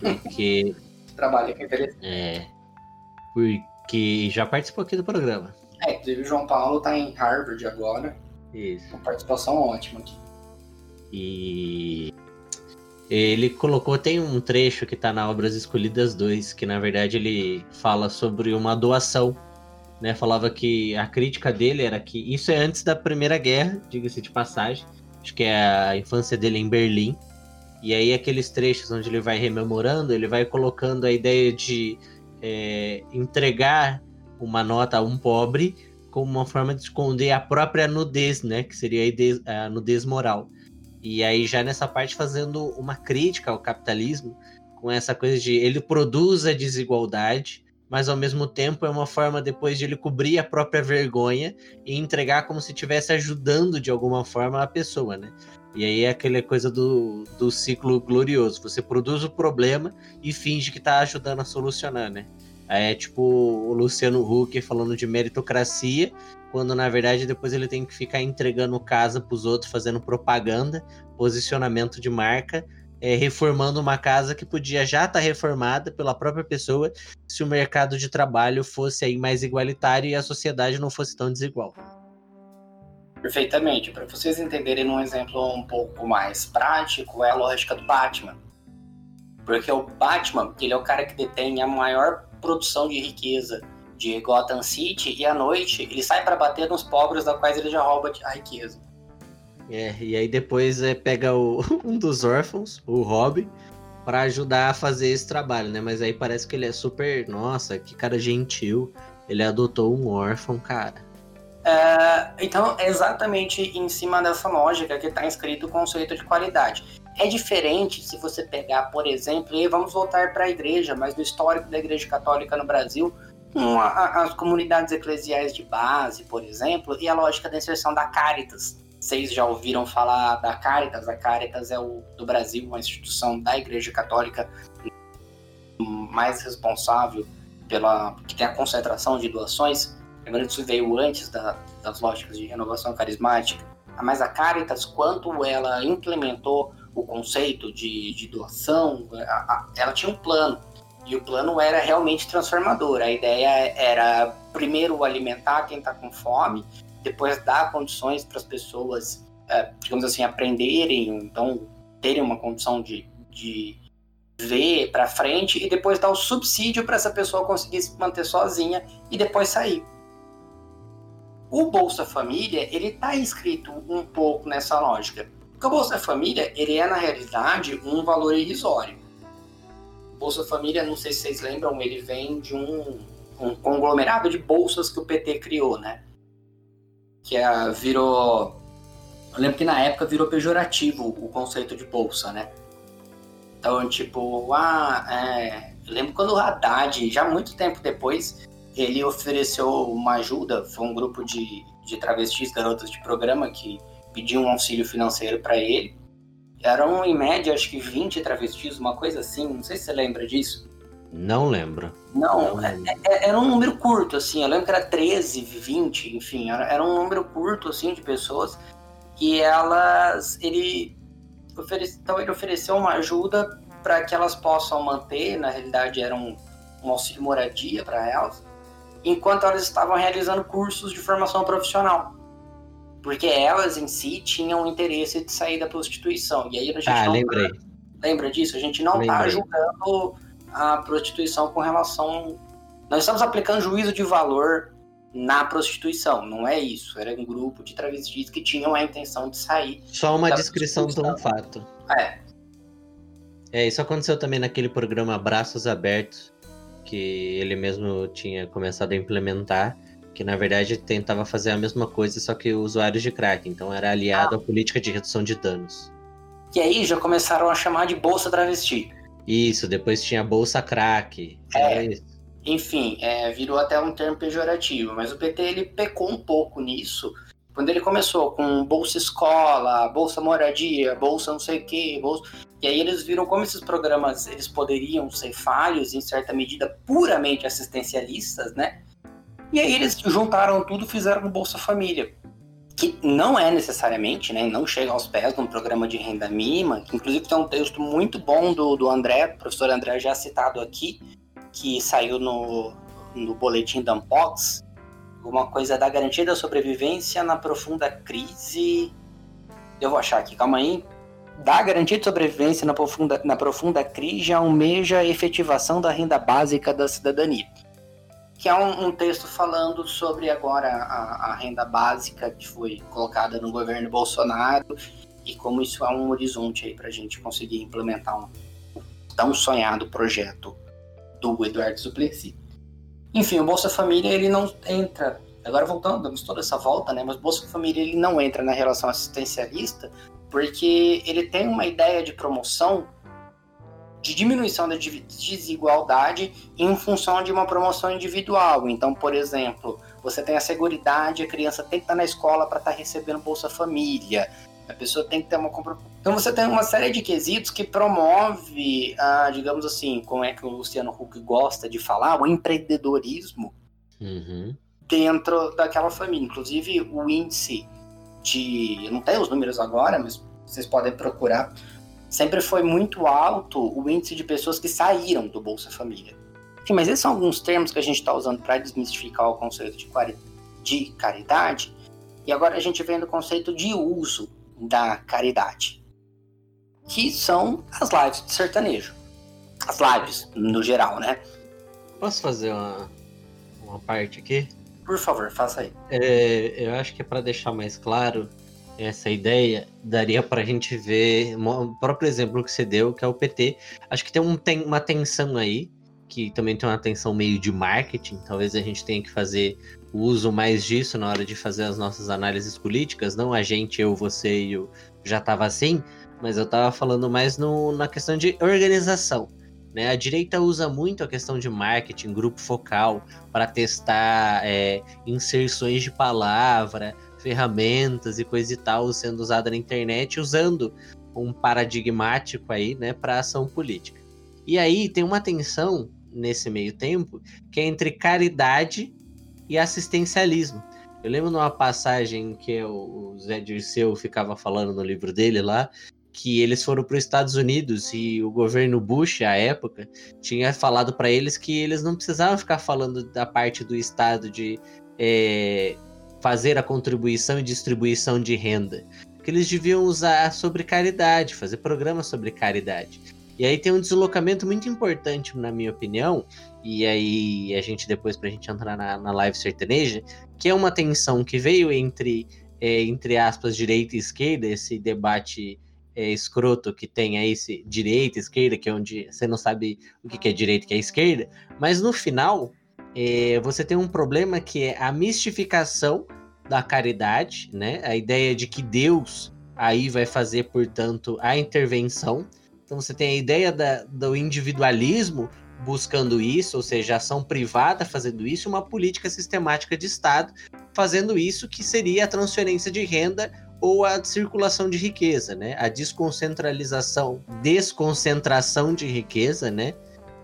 porque. Trabalho que é interessante. É. Porque já participou aqui do programa. É, inclusive o João Paulo tá em Harvard agora. Isso. Uma participação ótima aqui. E ele colocou, tem um trecho que tá na Obras Escolhidas 2, que na verdade ele fala sobre uma doação. Né? Falava que a crítica dele era que isso é antes da Primeira Guerra, diga-se de passagem. Acho que é a infância dele em Berlim. E aí aqueles trechos onde ele vai rememorando, ele vai colocando a ideia de é, entregar uma nota a um pobre como uma forma de esconder a própria nudez, né? Que seria a nudez moral. E aí já nessa parte fazendo uma crítica ao capitalismo, com essa coisa de ele produz a desigualdade, mas ao mesmo tempo é uma forma depois de ele cobrir a própria vergonha e entregar como se estivesse ajudando de alguma forma a pessoa, né? E aí é aquela coisa do, do ciclo glorioso. Você produz o problema e finge que tá ajudando a solucionar, né? É tipo o Luciano Huck falando de meritocracia, quando na verdade depois ele tem que ficar entregando casa pros outros, fazendo propaganda, posicionamento de marca, é, reformando uma casa que podia já estar tá reformada pela própria pessoa se o mercado de trabalho fosse aí mais igualitário e a sociedade não fosse tão desigual. Perfeitamente. Para vocês entenderem um exemplo um pouco mais prático, é a lógica do Batman. Porque o Batman, ele é o cara que detém a maior produção de riqueza de Gotham City e à noite ele sai para bater nos pobres da quais ele já rouba a riqueza. É, e aí depois é, pega o, um dos órfãos, o Robin, para ajudar a fazer esse trabalho, né? Mas aí parece que ele é super, nossa, que cara gentil. Ele adotou um órfão, cara. É, então, é exatamente em cima dessa lógica que está inscrito o conceito de qualidade. É diferente se você pegar, por exemplo, e vamos voltar para a igreja, mas no histórico da igreja católica no Brasil, as comunidades eclesiais de base, por exemplo, e a lógica da inserção da Caritas. Vocês já ouviram falar da Caritas? A Caritas é o do Brasil, uma instituição da Igreja Católica mais responsável pela que tem a concentração de doações Que isso veio antes da, das lógicas de renovação carismática. Mas a Caritas, quanto ela implementou o conceito de, de doação, a, a, ela tinha um plano. E o plano era realmente transformador. A ideia era, primeiro, alimentar quem está com fome, depois dar condições para as pessoas é, digamos assim, aprenderem, então terem uma condição de, de ver para frente e depois dar o subsídio para essa pessoa conseguir se manter sozinha e depois sair. O Bolsa Família, ele está inscrito um pouco nessa lógica. Porque o Bolsa Família, ele é na realidade um valor irrisório. O Bolsa Família, não sei se vocês lembram, ele vem de um, um conglomerado de bolsas que o PT criou, né? Que é, virou... Eu lembro que na época virou pejorativo o conceito de bolsa, né? Então, tipo, ah, é... eu lembro quando o Haddad, já muito tempo depois, ele ofereceu uma ajuda, foi um grupo de, de travestis, garotas de programa, que pediam um auxílio financeiro para ele. Eram, em média, acho que 20 travestis, uma coisa assim, não sei se você lembra disso. Não lembro. Não, não é, é, era um número curto, assim, eu lembro que era 13, 20, enfim, era, era um número curto, assim, de pessoas, e elas, ele, oferece, então ele ofereceu uma ajuda para que elas possam manter, na realidade era um, um auxílio moradia para elas, enquanto elas estavam realizando cursos de formação profissional. Porque elas em si tinham interesse de sair da prostituição. E aí a gente ah, não lembrei. Tá, lembra disso? A gente não está julgando a prostituição com relação. Nós estamos aplicando juízo de valor na prostituição, não é isso. Era um grupo de travestis que tinham a intenção de sair. Só uma descrição de um fato. É. É, isso aconteceu também naquele programa Braços Abertos, que ele mesmo tinha começado a implementar, que na verdade tentava fazer a mesma coisa, só que usuários de crack, então era aliado ah. à política de redução de danos. E aí já começaram a chamar de bolsa travesti. Isso, depois tinha bolsa crack. É, enfim, é, virou até um termo pejorativo, mas o PT ele pecou um pouco nisso, quando ele começou com bolsa escola, bolsa moradia, bolsa não sei o que, bolsa... E aí eles viram como esses programas eles poderiam ser falhos, em certa medida, puramente assistencialistas, né? E aí eles juntaram tudo fizeram o Bolsa Família. Que não é necessariamente, né? Não chega aos pés de um programa de renda mínima, que inclusive tem um texto muito bom do, do André, professor André já citado aqui, que saiu no, no boletim da Unbox, uma coisa da garantia da sobrevivência na profunda crise. Eu vou achar aqui, calma aí da garantia de sobrevivência na profunda, na profunda crise almeja a efetivação da renda básica da cidadania. Que é um, um texto falando sobre agora a, a, renda básica que foi colocada no governo Bolsonaro e como isso é um horizonte aí para a gente conseguir implementar um tão sonhado projeto do Eduardo Suplicy. Enfim, o Bolsa Família ele não entra agora voltando, damos toda essa volta, né? Mas o Bolsa Família ele não entra na relação assistencialista porque ele tem uma ideia de promoção de diminuição da desigualdade em função de uma promoção individual. Então, por exemplo, você tem a seguridade, a criança tem que estar na escola para estar recebendo Bolsa Família. A pessoa tem que ter uma Então você tem uma série de quesitos que promove, ah, digamos assim, como é que o Luciano Huck gosta de falar, o empreendedorismo uhum. dentro daquela família. Inclusive o índice de. Eu não tenho os números agora, mas vocês podem procurar. Sempre foi muito alto o índice de pessoas que saíram do Bolsa Família. Enfim, mas esses são alguns termos que a gente está usando para desmistificar o conceito de, de caridade. E agora a gente vem do conceito de uso da caridade, que são as lives de sertanejo. As lives, no geral, né? Posso fazer uma, uma parte aqui? Por favor, faça aí. É, eu acho que é para deixar mais claro essa ideia, daria para a gente ver o próprio exemplo que você deu, que é o PT. Acho que tem, um, tem uma tensão aí, que também tem uma tensão meio de marketing. Talvez a gente tenha que fazer uso mais disso na hora de fazer as nossas análises políticas. Não a gente, eu, você e eu já estava assim, mas eu estava falando mais no, na questão de organização. Né? A direita usa muito a questão de marketing, grupo focal, para testar é, inserções de palavra, ferramentas e coisa e tal sendo usada na internet, usando um paradigmático aí, né, para ação política. E aí tem uma tensão nesse meio tempo que é entre caridade e assistencialismo. Eu lembro numa passagem que o Zé Dirceu ficava falando no livro dele lá, que eles foram para os Estados Unidos e o governo Bush, à época, tinha falado para eles que eles não precisavam ficar falando da parte do Estado de é, fazer a contribuição e distribuição de renda. que eles deviam usar sobre caridade, fazer programas sobre caridade. E aí tem um deslocamento muito importante, na minha opinião, e aí a gente depois pra gente entrar na, na live sertaneja, que é uma tensão que veio entre, é, entre aspas, direita e esquerda, esse debate é, escroto que tem aí, esse direita, esquerda, que é onde você não sabe o que, que é direita e que é esquerda, mas no final é, você tem um problema que é a mistificação da caridade, né? A ideia de que Deus aí vai fazer, portanto, a intervenção. Então você tem a ideia da, do individualismo buscando isso, ou seja, ação privada fazendo isso, uma política sistemática de Estado fazendo isso, que seria a transferência de renda ou a circulação de riqueza, né? A desconcentralização, desconcentração de riqueza, né?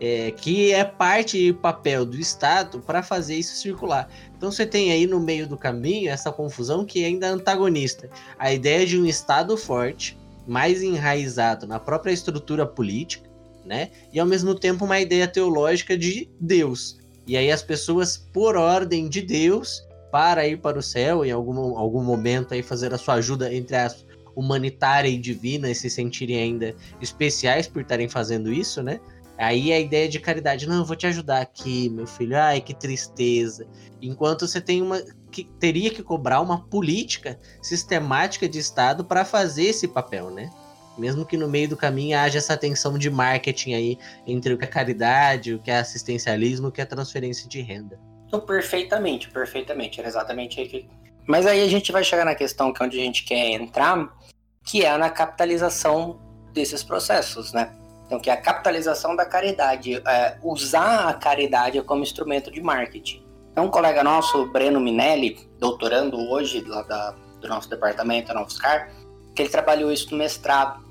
É, que é parte e papel do Estado para fazer isso circular. Então você tem aí no meio do caminho essa confusão que é ainda antagonista. A ideia de um Estado forte, mais enraizado na própria estrutura política, né? E ao mesmo tempo uma ideia teológica de Deus. E aí as pessoas, por ordem de Deus, para ir para o céu em algum, algum momento aí fazer a sua ajuda entre as humanitária e divina e se sentirem ainda especiais por estarem fazendo isso, né? Aí a ideia de caridade, não, eu vou te ajudar aqui, meu filho. Ai, que tristeza. Enquanto você tem uma que teria que cobrar uma política sistemática de Estado para fazer esse papel, né? Mesmo que no meio do caminho haja essa tensão de marketing aí entre o que é caridade, o que é assistencialismo, o que é transferência de renda. Então, perfeitamente, perfeitamente. Era exatamente aí que. Mas aí a gente vai chegar na questão que é onde a gente quer entrar, que é na capitalização desses processos, né? Então, que é a capitalização da caridade, é, usar a caridade como instrumento de marketing. Então, um colega nosso, Breno Minelli, doutorando hoje lá da, do nosso departamento, na UFSCar, que ele trabalhou isso no mestrado.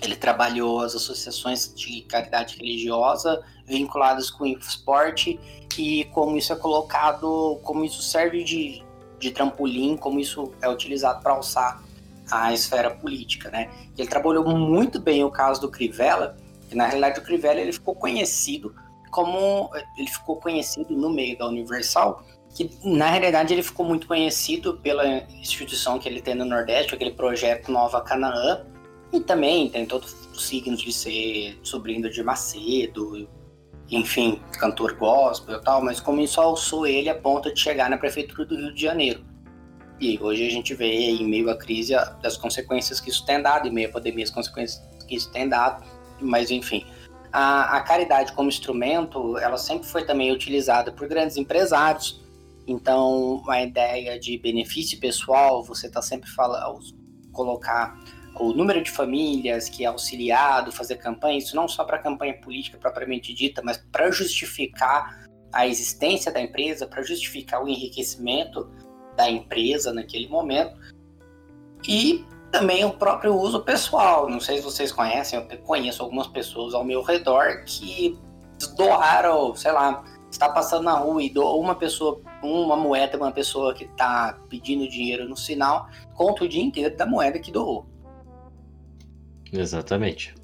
Ele trabalhou as associações de caridade religiosa vinculadas com o esporte e como isso é colocado, como isso serve de, de trampolim, como isso é utilizado para alçar a esfera política, né? Ele trabalhou muito bem o caso do Crivella, que na realidade o Crivella ele ficou conhecido como ele ficou conhecido no meio da Universal, que na realidade ele ficou muito conhecido pela instituição que ele tem no Nordeste, aquele projeto Nova Canaã, e também tem todos os signos de ser sobrinho de Macedo, enfim, cantor gospel e tal, mas como isso alçou ele a ponto de chegar na prefeitura do Rio de Janeiro. E hoje a gente vê, em meio à crise, as consequências que isso tem dado, em meio à pandemia, as consequências que isso tem dado, mas enfim. A, a caridade como instrumento, ela sempre foi também utilizada por grandes empresários, então a ideia de benefício pessoal, você está sempre falando, colocar o número de famílias que é auxiliado, fazer campanha, isso não só para campanha política propriamente dita, mas para justificar a existência da empresa, para justificar o enriquecimento da empresa naquele momento. E também o próprio uso pessoal. Não sei se vocês conhecem, eu conheço algumas pessoas ao meu redor que doaram, sei lá, está passando na rua e doou uma pessoa, uma moeda, uma pessoa que está pedindo dinheiro no sinal, conta o dia inteiro da moeda que doou. Exatamente.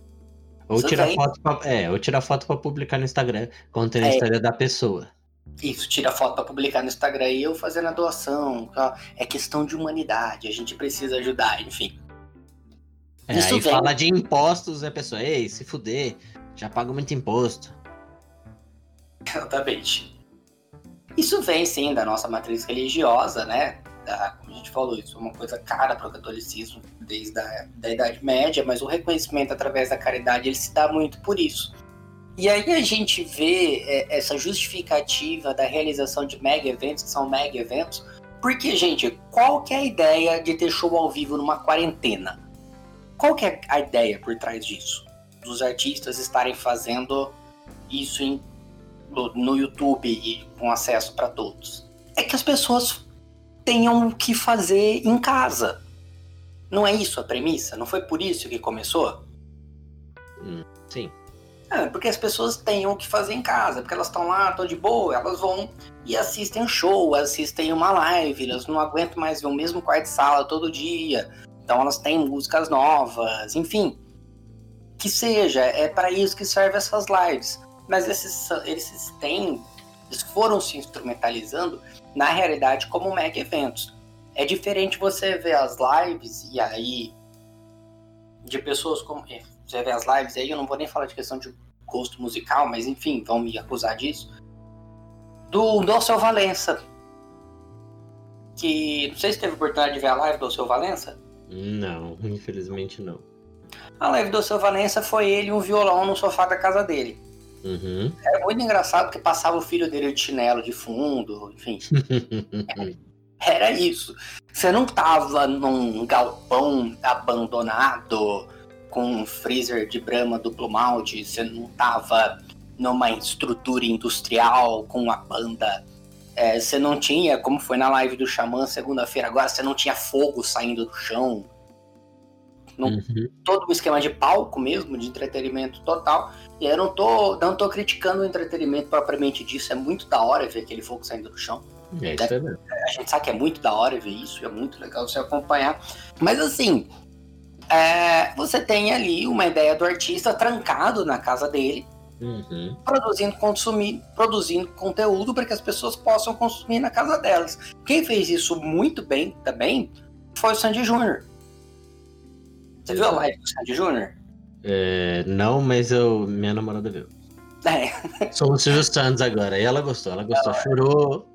Ou tirar foto pra, é, ou tirar foto para publicar no Instagram, contando é. a história da pessoa. Isso, tira foto para publicar no Instagram e eu fazendo a doação. É questão de humanidade, a gente precisa ajudar, enfim. É, Isso aí vem... fala de impostos, a pessoa, ei, se fuder, já paga muito imposto. Exatamente. Isso vem sim da nossa matriz religiosa, né? Da, como a gente falou, isso é uma coisa cara para o catolicismo desde a da Idade Média, mas o reconhecimento através da caridade ele se dá muito por isso. E aí a gente vê é, essa justificativa da realização de mega eventos, que são mega eventos, porque, gente, qual que é a ideia de ter show ao vivo numa quarentena? Qual que é a ideia por trás disso? Dos artistas estarem fazendo isso em, no, YouTube e com acesso para todos? É que as pessoas tenham o que fazer em casa. Não é isso a premissa? Não foi por isso que começou? Hum, sim. É, porque as pessoas têm o que fazer em casa, porque elas estão lá, estão de boa, elas vão e assistem um show, assistem uma live, elas não aguentam mais ver o mesmo quarto de sala todo dia, então elas têm músicas novas, enfim. Que seja, é para isso que servem essas lives. Mas esses, esses têm, eles foram se instrumentalizando na realidade como mega eventos. É diferente você ver as lives e aí de pessoas como é, você vê as lives aí, eu não vou nem falar de questão de gosto musical, mas enfim, vão me acusar disso. Do, do Alceu Valença. Que. Não sei se teve oportunidade de ver a live do Alceu Valença. Não, infelizmente não. A live do Alceu Valença foi ele e um violão no sofá da casa dele. Uhum. Era muito engraçado porque passava o filho dele de chinelo de fundo, enfim. Era isso. Você não tava num galpão abandonado com um freezer de brama duplo malte, você não tava numa estrutura industrial com uma banda. É, você não tinha, como foi na live do Xamã segunda-feira agora, você não tinha fogo saindo do chão. Não, Uhum. todo um esquema de palco mesmo, de entretenimento total. E eu não tô, não tô criticando o entretenimento propriamente disso. É muito da hora ver aquele fogo saindo do chão. É isso aí mesmo. A gente sabe que é muito da hora ver isso, é muito legal você acompanhar. Mas assim, é, você tem ali uma ideia do artista trancado na casa dele, Uhum. produzindo, consumir, produzindo conteúdo para que as pessoas possam consumir na casa delas. Quem fez isso muito bem também foi o Sandy Júnior. Você viu a live do Sandy Júnior? É, não, mas eu, minha namorada viu. É. Somos Silvio Santos agora. E ela gostou, ela gostou, chorou.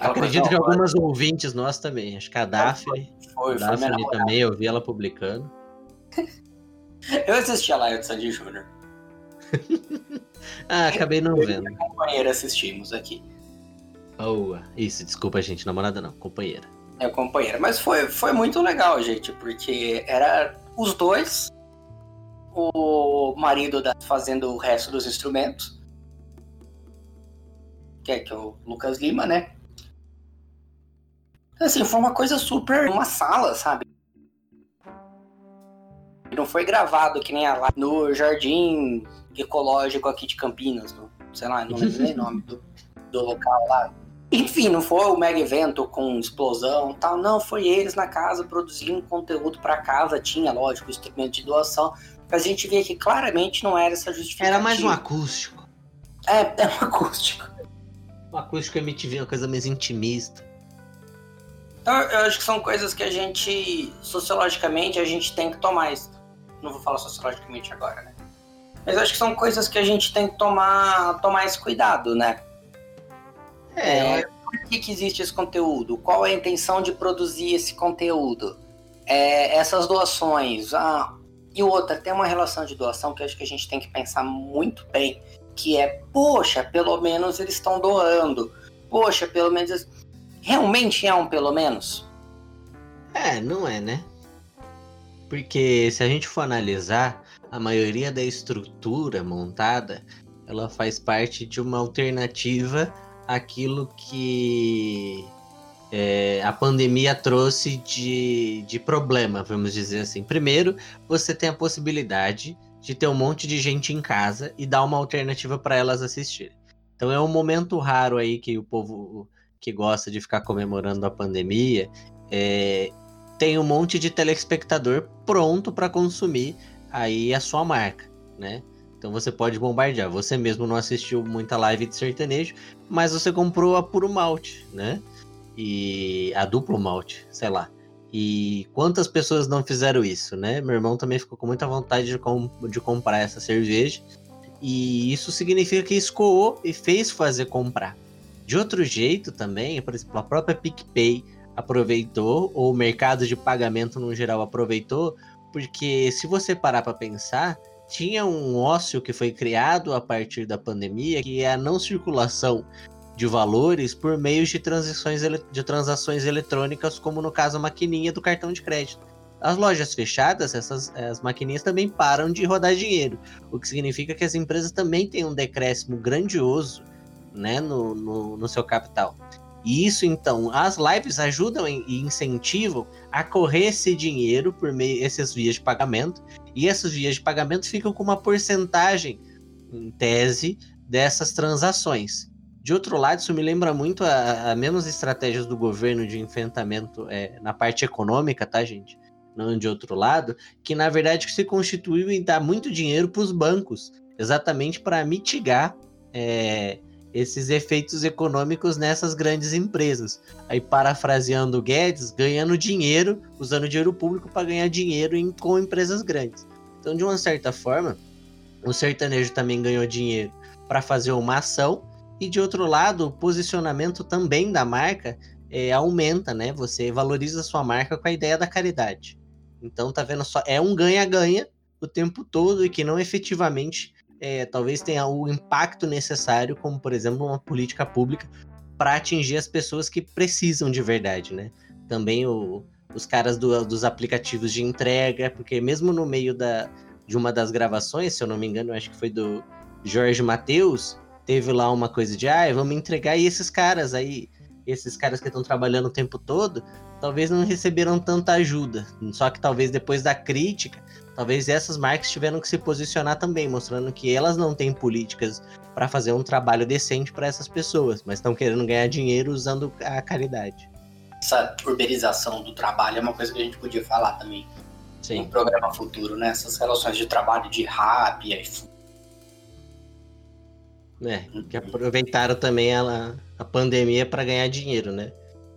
Acredito que algumas ouvintes nós também. Acho que a Daphne, Foi, foi minha Daphne também, eu vi ela publicando. Eu assisti a live do Sandy Júnior. Ah, acabei não vendo. Companheira assistimos aqui. Boa. Isso, desculpa, gente, namorada não, companheira. É companheira. Mas foi, foi muito legal, gente, porque era os dois, o marido da, fazendo o resto dos instrumentos, que é, que é o Lucas Lima, né? Assim, foi uma coisa super. Uma sala, sabe? Não foi gravado que nem a lá no Jardim Ecológico aqui de Campinas, no, sei lá, não lembro nem o nome do, do local lá. Enfim, não foi o mega evento com explosão e tal, não, foi eles na casa produzindo conteúdo pra casa, tinha, lógico, instrumento de doação, mas a gente vê que claramente não era essa justificativa. Era mais um acústico. É, é um acústico. Um acústico MTV, uma coisa mais intimista. Então, eu acho que são coisas que a gente, sociologicamente, a gente tem que tomar. isso. Não vou falar sociologicamente agora, né? Mas acho que são coisas que a gente tem que tomar, tomar esse cuidado, né? É, por que, que existe esse conteúdo? Qual é a intenção de produzir esse conteúdo? É, essas doações. Ah, e outra, tem uma relação de doação que acho que a gente tem que pensar muito bem, que é, poxa, pelo menos eles estão doando. Poxa, pelo menos. Realmente é um pelo menos? É, não é, né? Porque se a gente for analisar, a maioria da estrutura montada, ela faz parte de uma alternativa àquilo que é, a pandemia trouxe de, de problema, vamos dizer assim. Primeiro, você tem a possibilidade de ter um monte de gente em casa e dar uma alternativa para elas assistirem. Então é um momento raro aí que o povo que gosta de ficar comemorando a pandemia é, tem um monte de telespectador pronto para consumir aí a sua marca, né? Então você pode bombardear. Você mesmo não assistiu muita live de sertanejo, mas você comprou a puro malte, né? E a duplo malte, sei lá. E quantas pessoas não fizeram isso, né? Meu irmão também ficou com muita vontade de, com- de comprar essa cerveja. E isso significa que escoou e fez fazer comprar. De outro jeito também, por exemplo, a própria PicPay aproveitou, ou o mercado de pagamento no geral aproveitou, porque se você parar para pensar, tinha um ócio que foi criado a partir da pandemia, que é a não circulação de valores por meio de transações, de transações eletrônicas, como no caso a maquininha do cartão de crédito. As lojas fechadas, essas as maquininhas também param de rodar dinheiro, o que significa que as empresas também têm um decréscimo grandioso né, no, no, no seu capital. E isso, então, as lives ajudam e incentivam a correr esse dinheiro por meio essas vias de pagamento, e essas vias de pagamento ficam com uma porcentagem, em tese, dessas transações. De outro lado, isso me lembra muito a, a mesmas estratégias do governo de enfrentamento é, na parte econômica, tá, gente? Não de outro lado, que na verdade se constituiu em dar muito dinheiro para os bancos, exatamente para mitigar é, esses efeitos econômicos nessas grandes empresas. Aí, parafraseando o Guedes, ganhando dinheiro, usando dinheiro público para ganhar dinheiro em, com empresas grandes. Então, de uma certa forma, o sertanejo também ganhou dinheiro para fazer uma ação, e de outro lado, o posicionamento também da marca é, aumenta, né? Você valoriza a sua marca com a ideia da caridade. Então, tá vendo só? É um ganha-ganha o tempo todo e que não efetivamente é, talvez tenha o impacto necessário, como por exemplo uma política pública para atingir as pessoas que precisam de verdade, né? Também o, os caras do, dos aplicativos de entrega, porque mesmo no meio da, de uma das gravações, se eu não me engano, acho que foi do Jorge Matheus, teve lá uma coisa de, ah, vamos entregar e esses caras aí, esses caras que estão trabalhando o tempo todo, talvez não receberam tanta ajuda. Só que talvez depois da crítica, talvez essas marcas tiveram que se posicionar também, mostrando que elas não têm políticas para fazer um trabalho decente para essas pessoas, mas estão querendo ganhar dinheiro usando a caridade. Essa urbanização do trabalho é uma coisa que a gente podia falar também. Sim. No programa futuro, né? Essas relações de trabalho de rap, iFood. É, que aproveitaram também a, a pandemia para ganhar dinheiro, né?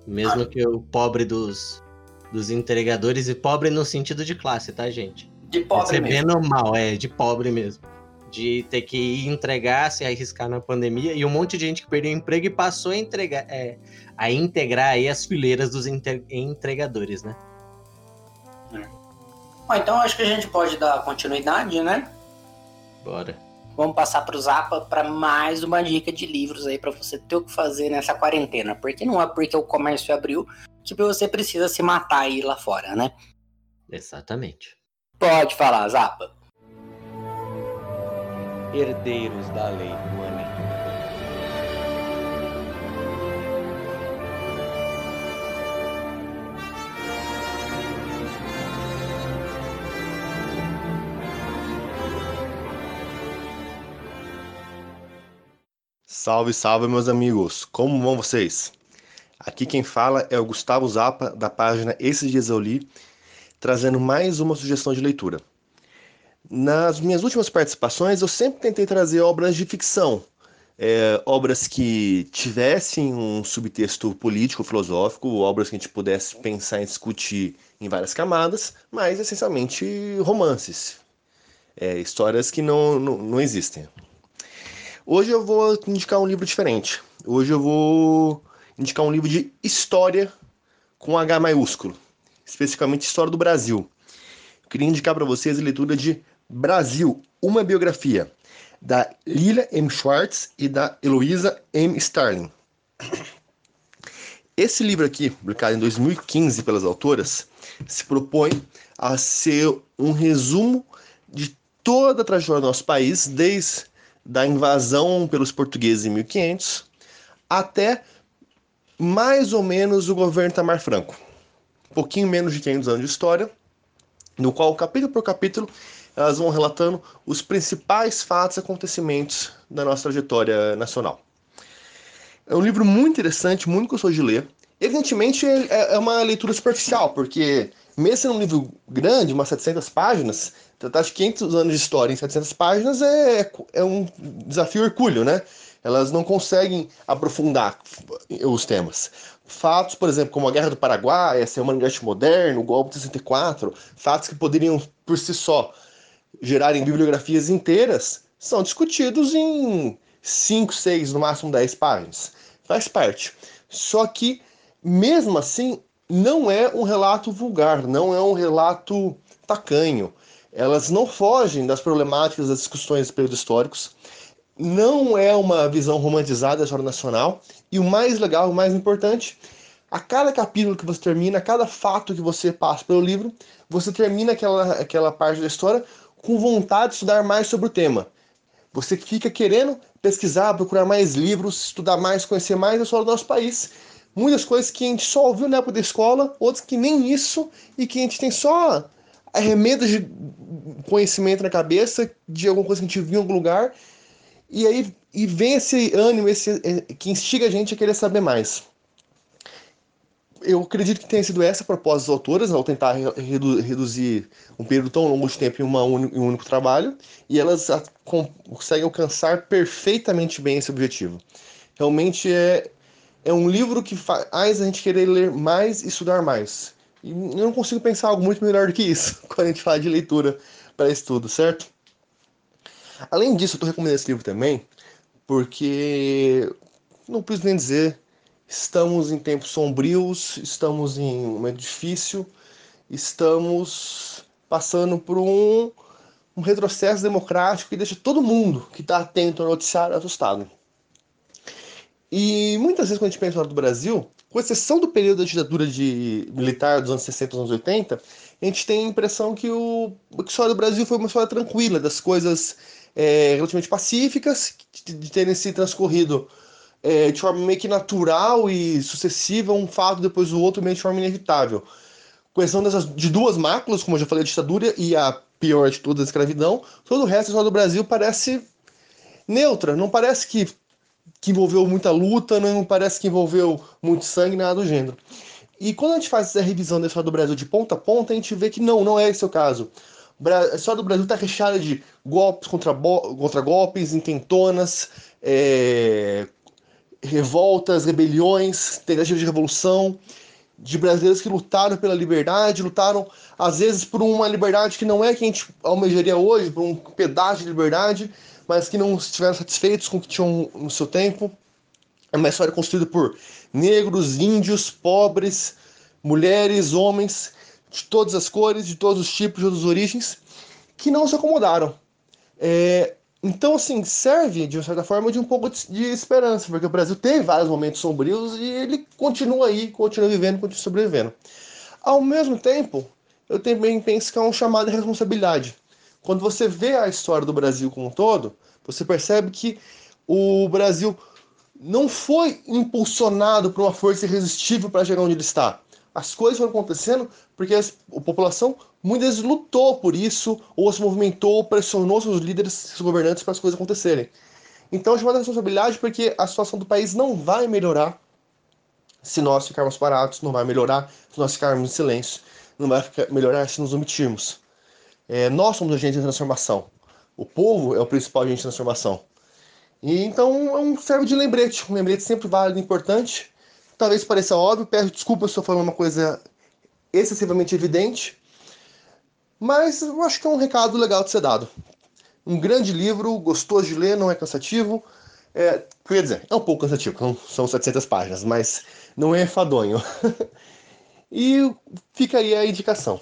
Mesmo ah. que o pobre dos, dos entregadores, e pobre no sentido de classe, tá, gente? De pobre Recebendo mesmo. mal, é, de pobre mesmo. De ter que ir entregar, se arriscar na pandemia, e um monte de gente que perdeu o emprego e passou a entregar, é, a integrar aí as fileiras dos entregadores, né? É. Bom, então acho que a gente pode dar continuidade, né? Bora. Vamos passar para o Zapa para mais uma dica de livros aí para você ter o que fazer nessa quarentena. Porque não é porque o comércio abriu que você precisa se matar aí lá fora, né? Exatamente. Pode falar, Zapa. Herdeiros da lei do Salve, salve, meus amigos! Como vão vocês? Aqui quem fala é o Gustavo Zapa, da página Esses Dias Eu Li, trazendo mais uma sugestão de leitura. Nas minhas últimas participações, eu sempre tentei trazer obras de ficção, é, obras que tivessem um subtexto político, filosófico, obras que a gente pudesse pensar e discutir em várias camadas, mas essencialmente romances, é, histórias que não, não, não existem. Hoje eu vou indicar um livro diferente. Hoje eu vou indicar um livro de história com H maiúsculo especificamente História do Brasil. Eu queria indicar para vocês a leitura de Brasil, uma biografia, da Lilia M. Schwartz e da Heloísa M. Starling. Esse livro aqui, publicado em 2015 pelas autoras, se propõe a ser um resumo de toda a trajetória do nosso país, desde a invasão pelos portugueses em 1500 até mais ou menos o governo Tamar Franco pouquinho menos de 500 anos de história, no qual, capítulo por capítulo, elas vão relatando os principais fatos e acontecimentos da nossa trajetória nacional. É um livro muito interessante, muito gostoso de ler. Evidentemente, é, é uma leitura superficial, porque, mesmo sendo um livro grande, umas 700 páginas, tratar de 500 anos de história em 700 páginas é, é um desafio hercúleo, né? Elas não conseguem aprofundar os temas. Fatos, por exemplo, como a Guerra do Paraguai, a Semana Arte Moderno, o Golpe de 64, fatos que poderiam, por si só, gerarem bibliografias inteiras, são discutidos em 5, 6, no máximo 10 páginas. Faz parte. Só que, mesmo assim, não é um relato vulgar, não é um relato tacanho. Elas não fogem das problemáticas das discussões dos períodos históricos não é uma visão romantizada da história nacional. E o mais legal, o mais importante, a cada capítulo que você termina, a cada fato que você passa pelo livro, você termina aquela, aquela parte da história com vontade de estudar mais sobre o tema. Você fica querendo pesquisar, procurar mais livros, estudar mais, conhecer mais a história do nosso país. Muitas coisas que a gente só ouviu na época da escola, outras que nem isso, e que a gente tem só arremedos de conhecimento na cabeça, de alguma coisa que a gente viu em algum lugar, e aí e vem esse ânimo esse, que instiga a gente a querer saber mais. eu acredito que tenha sido essa a proposta das autoras, ao tentar redu reduzir um período tão longo de tempo em, uma un em um único trabalho, e elas conseguem alcançar perfeitamente bem esse objetivo. Realmente é, é um livro que faz a gente querer ler mais e estudar mais. E eu não consigo pensar algo muito melhor do que isso quando a gente fala de leitura para estudo, certo? Além disso, eu estou recomendando esse livro também, porque não preciso nem dizer, estamos em tempos sombrios, estamos em um momento difícil, estamos passando por um, um retrocesso democrático que deixa todo mundo que está atento ao noticiário assustado. E muitas vezes, quando a gente pensa no do Brasil, com exceção do período da ditadura de militar dos anos 60 e anos 80, a gente tem a impressão que, o, que a história do Brasil foi uma história tranquila, das coisas é, relativamente pacíficas, de, de terem se transcorrido é, de forma meio que natural e sucessiva, um fato depois do outro, meio de forma inevitável. Com exceção dessas, de duas máculas, como eu já falei, a ditadura e a pior de todas, a escravidão, todo o resto da história do Brasil parece neutra, não parece que, que envolveu muita luta, não parece que envolveu muito sangue, nada do gênero. E quando a gente faz essa revisão da história do Brasil de ponta a ponta, a gente vê que não, não é esse o caso. A história do Brasil está recheada de golpes contra, contra golpes, intentonas, é, revoltas, rebeliões, tentativas de revolução, de brasileiros que lutaram pela liberdade, lutaram às vezes por uma liberdade que não é que a gente almejaria hoje, por um pedaço de liberdade, mas que não estiveram satisfeitos com o que tinham no seu tempo. É uma história construída por negros, índios, pobres, mulheres, homens, de todas as cores, de todos os tipos, de todas as origens, que não se acomodaram. É, então, assim, serve, de uma certa forma, de um pouco de esperança, porque o Brasil teve vários momentos sombrios e ele continua aí, continua vivendo, continua sobrevivendo. Ao mesmo tempo, eu também penso que é um chamado de responsabilidade. Quando você vê a história do Brasil como um todo, você percebe que o Brasil não foi impulsionado por uma força irresistível para chegar onde ele está. As coisas foram acontecendo porque a população muitas vezes lutou por isso, ou se movimentou, ou pressionou seus líderes, seus governantes para as coisas acontecerem. Então, chamada responsabilidade porque a situação do país não vai melhorar se nós ficarmos parados, não vai melhorar se nós ficarmos em silêncio, não vai melhorar se nos omitirmos. É, nós somos agentes de transformação. O povo é o principal agente de transformação. E então é um serve de lembrete, um lembrete sempre válido e importante. Talvez pareça óbvio, peço desculpa se estou falando uma coisa excessivamente evidente, mas eu acho que é um recado legal de ser dado. Um grande livro, gostoso de ler, não é cansativo. É, quer dizer, é um pouco cansativo, são 700 páginas, mas não é enfadonho. e fica aí a indicação.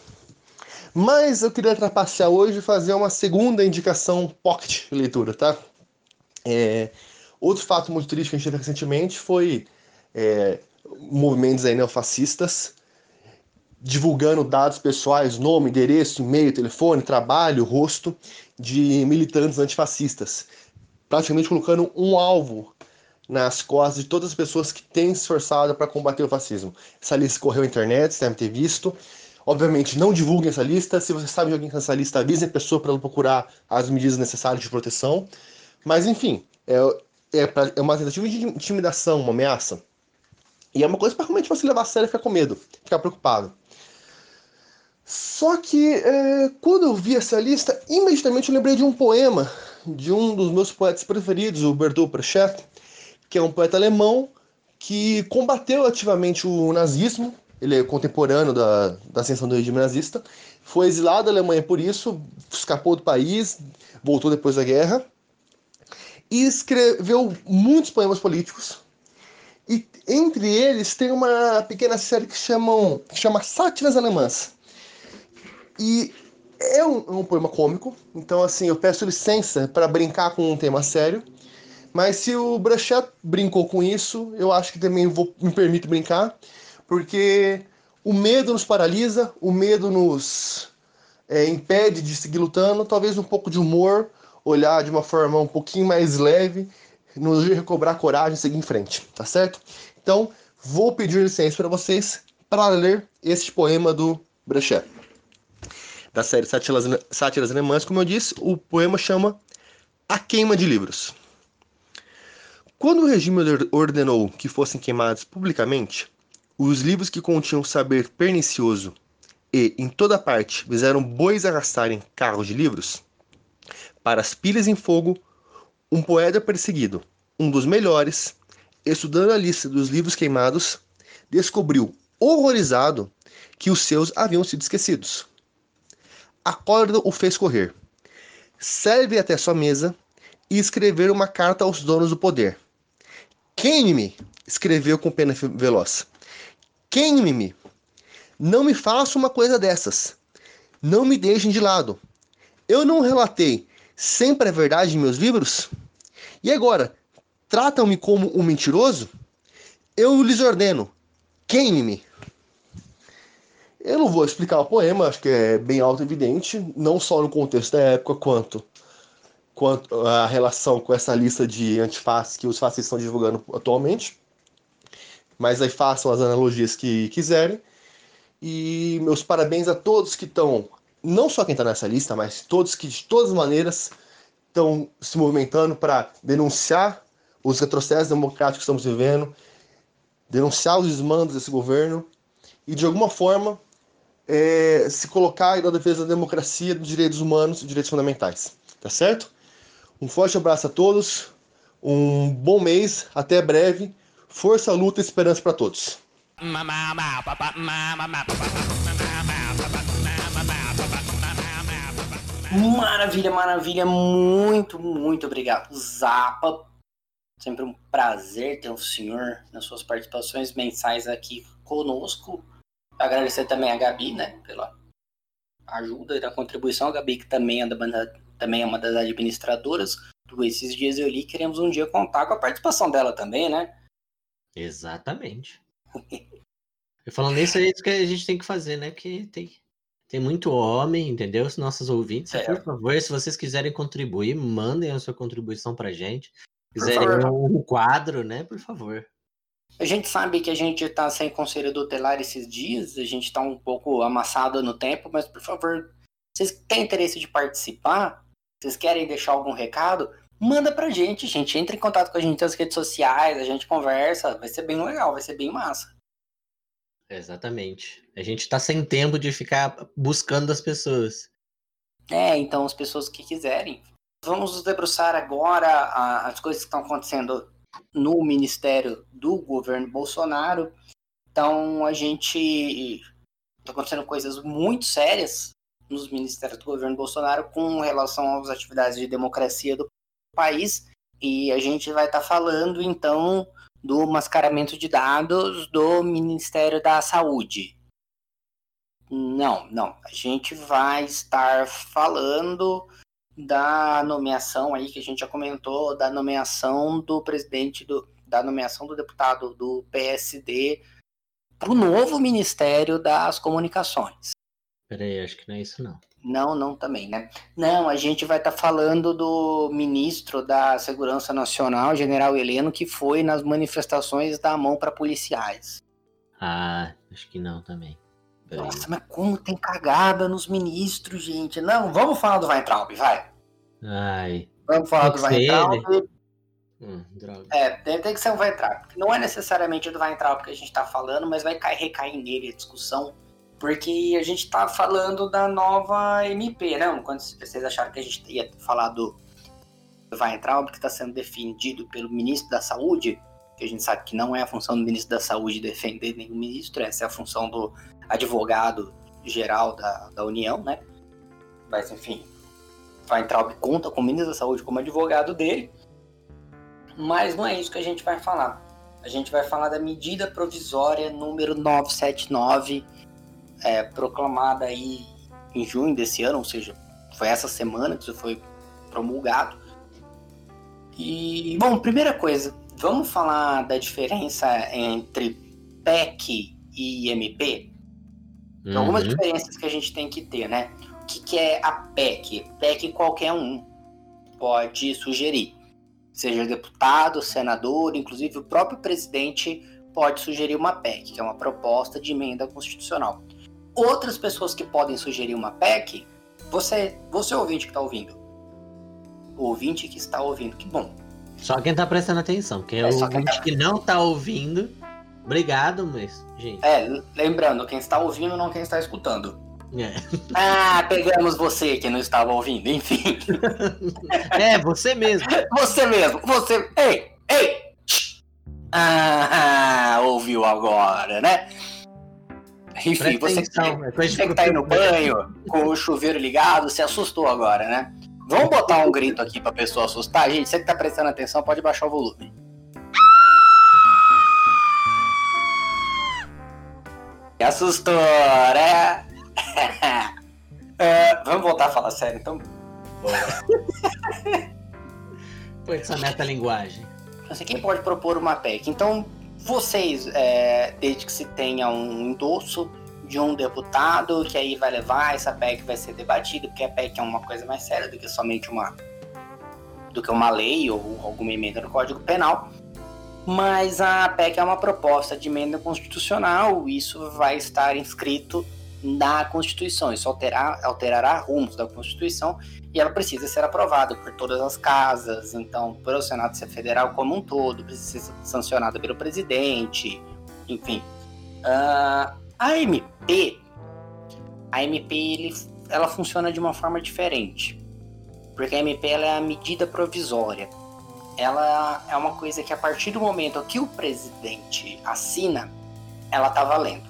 Mas eu queria trapacear hoje e fazer uma segunda indicação pocket leitura, tá? É, outro fato muito triste que a gente teve recentemente foi é, movimentos aí neofascistas divulgando dados pessoais, nome, endereço, e-mail, telefone, trabalho, rosto de militantes antifascistas, praticamente colocando um alvo nas costas de todas as pessoas que têm se esforçado para combater o fascismo. Essa lista correu na internet, você deve ter visto. Obviamente, não divulguem essa lista. Se você sabe de alguém nessa tá lista, avise a pessoa para ela procurar as medidas necessárias de proteção. Mas, enfim, é, é, pra, é uma tentativa de intimidação, uma ameaça. E é uma coisa para realmente você levar a sério e ficar com medo, ficar preocupado. Só que é, quando eu vi essa lista, imediatamente eu lembrei de um poema de um dos meus poetas preferidos, o Bertolt Brecht, que é um poeta alemão que combateu ativamente o nazismo. Ele é contemporâneo da, da ascensão do regime nazista. Foi exilado da Alemanha por isso, escapou do país, voltou depois da guerra. E escreveu muitos poemas políticos, e entre eles tem uma pequena série que, chamam, que chama Sátiras Alemãs. E é um, é um poema cômico, então assim, eu peço licença para brincar com um tema sério. Mas se o Brachet brincou com isso, eu acho que também vou, me permito brincar, porque o medo nos paralisa, o medo nos é, impede de seguir lutando, talvez um pouco de humor, olhar de uma forma um pouquinho mais leve nos recobrar coragem e seguir em frente, tá certo? Então, vou pedir licença para vocês para ler este poema do Brecht. Da série Sátiras, Sátiras Alemãs, como eu disse, o poema chama A Queima de Livros. Quando o regime ordenou que fossem queimados publicamente, Os livros que continham saber pernicioso e, em toda parte, fizeram bois arrastarem carros de livros? Para as pilhas em fogo, um poeta perseguido, um dos melhores, estudando a lista dos livros queimados, descobriu, horrorizado, que os seus haviam sido esquecidos. A cólera o fez correr. Serve até sua mesa e escrever uma carta aos donos do poder. Queime-me, escreveu com pena veloz. Queime-me. Não me faça uma coisa dessas. Não me deixem de lado. Eu não relatei sempre a verdade em meus livros? E agora, tratam-me como um mentiroso? Eu lhes ordeno, queime-me. Eu não vou explicar o poema, acho que é bem auto-evidente, não só no contexto da época, quanto, quanto a relação com essa lista de antifascistas que os fascistas estão divulgando atualmente. Mas aí façam as analogias que quiserem. E meus parabéns a todos que estão, não só quem está nessa lista, mas todos que de todas as maneiras estão se movimentando para denunciar os retrocessos democráticos que estamos vivendo, denunciar os desmandos desse governo e, de alguma forma, é, se colocar na defesa da democracia, dos direitos humanos e direitos fundamentais. Tá certo? Um forte abraço a todos, um bom mês, até breve. Força, luta e esperança para todos. Maravilha, maravilha, muito, muito obrigado. Zapa, sempre um prazer ter o senhor nas suas participações mensais aqui conosco. Agradecer também a Gabi, né, pela ajuda e da contribuição. A Gabi, que também é, da, também é uma das administradoras do Esses Dias Eu Li, queremos um dia contar com a participação dela também, né? Exatamente. e falando nisso, é isso que a gente tem que fazer, né? Porque tem, tem muito homem, entendeu? Os nossos ouvintes. É. Por favor, se vocês quiserem contribuir, mandem a sua contribuição pra gente. Se quiserem um quadro, né? Por favor. A gente sabe que a gente está sem conselho tutelar esses dias, a gente está um pouco amassado no tempo, mas por favor, vocês têm interesse de participar? Vocês querem deixar algum recado? Manda pra gente, gente. Entre em contato com a gente nas redes sociais, a gente conversa. Vai ser bem legal, vai ser bem massa. Exatamente. A gente tá sem tempo de ficar buscando as pessoas. É, então as pessoas que quiserem. Vamos nos debruçar agora as coisas que estão acontecendo no ministério do governo Bolsonaro. Então, a gente está acontecendo coisas muito sérias nos ministérios do governo Bolsonaro com relação às atividades de democracia do país. E a gente vai estar tá falando, então, do mascaramento de dados do Ministério da Saúde. Não, não. A gente vai estar falando da nomeação aí que a gente já comentou, da nomeação do presidente do, da nomeação do deputado do PSD para o novo Ministério das Comunicações. Peraí, acho que não é isso não. Não, não também, né? Não, a gente vai estar tá falando do ministro da Segurança Nacional, General Heleno, que foi nas manifestações da mão para policiais. Ah, acho que não também. Nossa, mas como tem cagada nos ministros, gente? Não, vamos falar do Weintraub, vai. Ai. Vamos falar do Weintraub. Hum, é, tem, tem que ser um Weintraub. Não é necessariamente do Weintraub que a gente está falando, mas vai cair, recair nele a discussão, porque a gente está falando da nova MP, não? Quando vocês acharam que a gente ia falar do, do Weintraub, que está sendo defendido pelo ministro da Saúde, que a gente sabe que não é a função do ministro da Saúde defender nenhum ministro, essa é a função do advogado geral da, da União, né? Mas enfim, Weintraub conta com o ministro da Saúde como advogado dele, mas não é isso que a gente vai falar. A gente vai falar da medida provisória número 979, é, proclamada aí em junho desse ano, ou seja, foi essa semana que isso foi promulgado. E, bom, primeira coisa, vamos falar da diferença entre PEC e MP? Uhum. Algumas diferenças que a gente tem que ter, né? que, que é a PEC? PEC qualquer um pode sugerir. Seja deputado, senador, inclusive o próprio presidente pode sugerir uma PEC, que é uma proposta de emenda constitucional. Outras pessoas que podem sugerir uma PEC, você, você ouvinte que está ouvindo. O ouvinte que está ouvindo, que bom. Só quem está prestando atenção, porque é, o ouvinte tá... que não está ouvindo Obrigado, mas, gente. É, lembrando, quem está ouvindo, não quem está escutando. É, Ah, pegamos você que não estava ouvindo, enfim. É, você mesmo. Você mesmo, você. Ei, ei! tch. Ah, ouviu agora, né? Enfim, você, que- atenção. É você que aí no banho, com o chuveiro ligado, se assustou agora, né? Vamos botar um grito aqui pra pessoa assustar? Gente, você que tá prestando atenção, pode baixar o volume. Me assustou, né? É, vamos voltar a falar sério, então. Foi essa metalinguagem. Quem pode propor uma PEC. Então, vocês, é, desde que se tenha um endosso de um deputado, que aí vai levar, essa PEC vai ser debatida, porque a PEC é uma coisa mais séria do que somente uma. do que uma lei ou alguma emenda no Código Penal. Mas a PEC é uma proposta de emenda constitucional, isso vai estar inscrito na Constituição, isso alterar, alterará rumos da Constituição e ela precisa ser aprovada por todas as casas, então pelo Senado Federal como um todo, precisa ser sancionada pelo presidente, enfim. Ah, a MP, a MP ele, ela funciona de uma forma diferente, porque a MP ela é a medida provisória. Ela é uma coisa que a partir do momento que o presidente assina, ela tá valendo.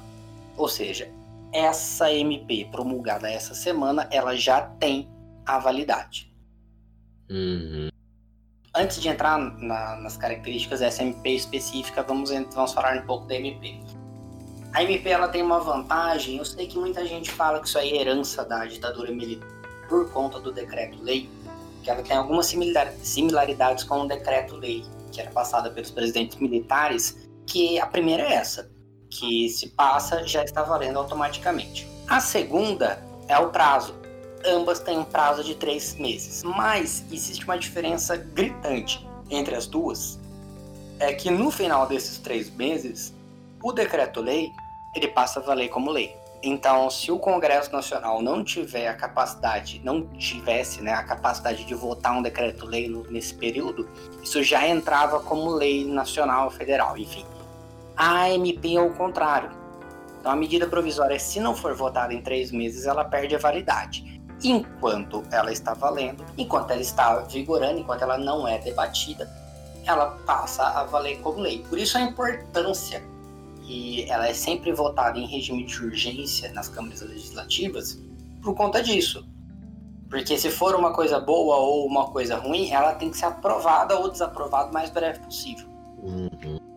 Ou seja, essa MP promulgada essa semana, ela já tem a validade. Uhum. Antes de entrar na- nas características dessa MP específica, vamos, vamos falar um pouco da MP. A MP ela tem uma vantagem, eu sei que muita gente fala que isso aí é herança da ditadura militar por conta do decreto-lei, que ela tem algumas similar- similaridades com o decreto-lei, que era passada pelos presidentes militares, que a primeira é essa, que se passa já está valendo automaticamente. A segunda é o prazo. Ambas têm um prazo de três meses, mas existe uma diferença gritante entre as duas. É que no final desses três meses, o decreto-lei ele passa a valer como lei. Então, se o Congresso Nacional não tiver a capacidade, não tivesse né, a capacidade de votar um decreto-lei nesse período, isso já entrava como lei nacional federal, enfim. A MP é o contrário. Então, a medida provisória, se não for votada em três meses, ela perde a validade. Enquanto ela está valendo, enquanto ela está vigorando, enquanto ela não é debatida, ela passa a valer como lei. Por isso a importância que ela é sempre votada em regime de urgência nas câmaras legislativas por conta disso. Porque se for uma coisa boa ou uma coisa ruim, ela tem que ser aprovada ou desaprovada o mais breve possível. Uhum.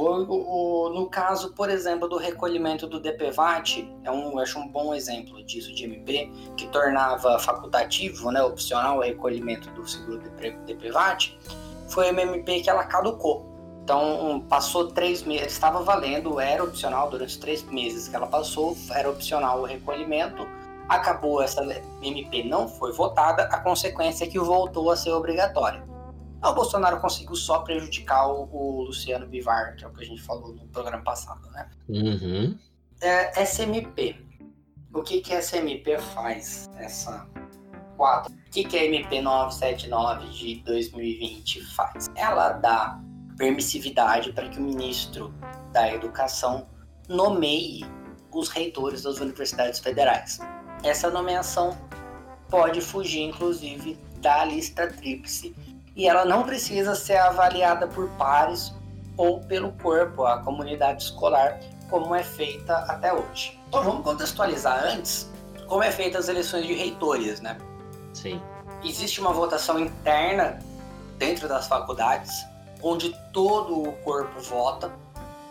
O, o- no caso, por exemplo, do recolhimento do DPVAT, é um, eu acho um bom exemplo disso de MP, que tornava facultativo, né, opcional o recolhimento do seguro DP DPVAT, foi uma MP que ela caducou. Então, passou três meses, estava valendo, era opcional durante três meses que ela passou, era opcional o recolhimento, acabou essa MP, não foi votada, a consequência é que voltou a ser obrigatória. O Bolsonaro conseguiu só prejudicar o, o Luciano Bivar, que é o que a gente falou no programa passado, né? Uhum. É, SMP. O que que a SMP faz? Essa 4. O que que a MP 979 de 2020 faz? Ela dá permissividade para que o ministro da Educação nomeie os reitores das universidades federais. Essa nomeação pode fugir, inclusive, da lista tríplice e ela não precisa ser avaliada por pares ou pelo corpo, a comunidade escolar, como é feita até hoje. Então vamos contextualizar antes como é feita as eleições de reitores, né? Sim. Existe uma votação interna dentro das faculdades, onde todo o corpo vota.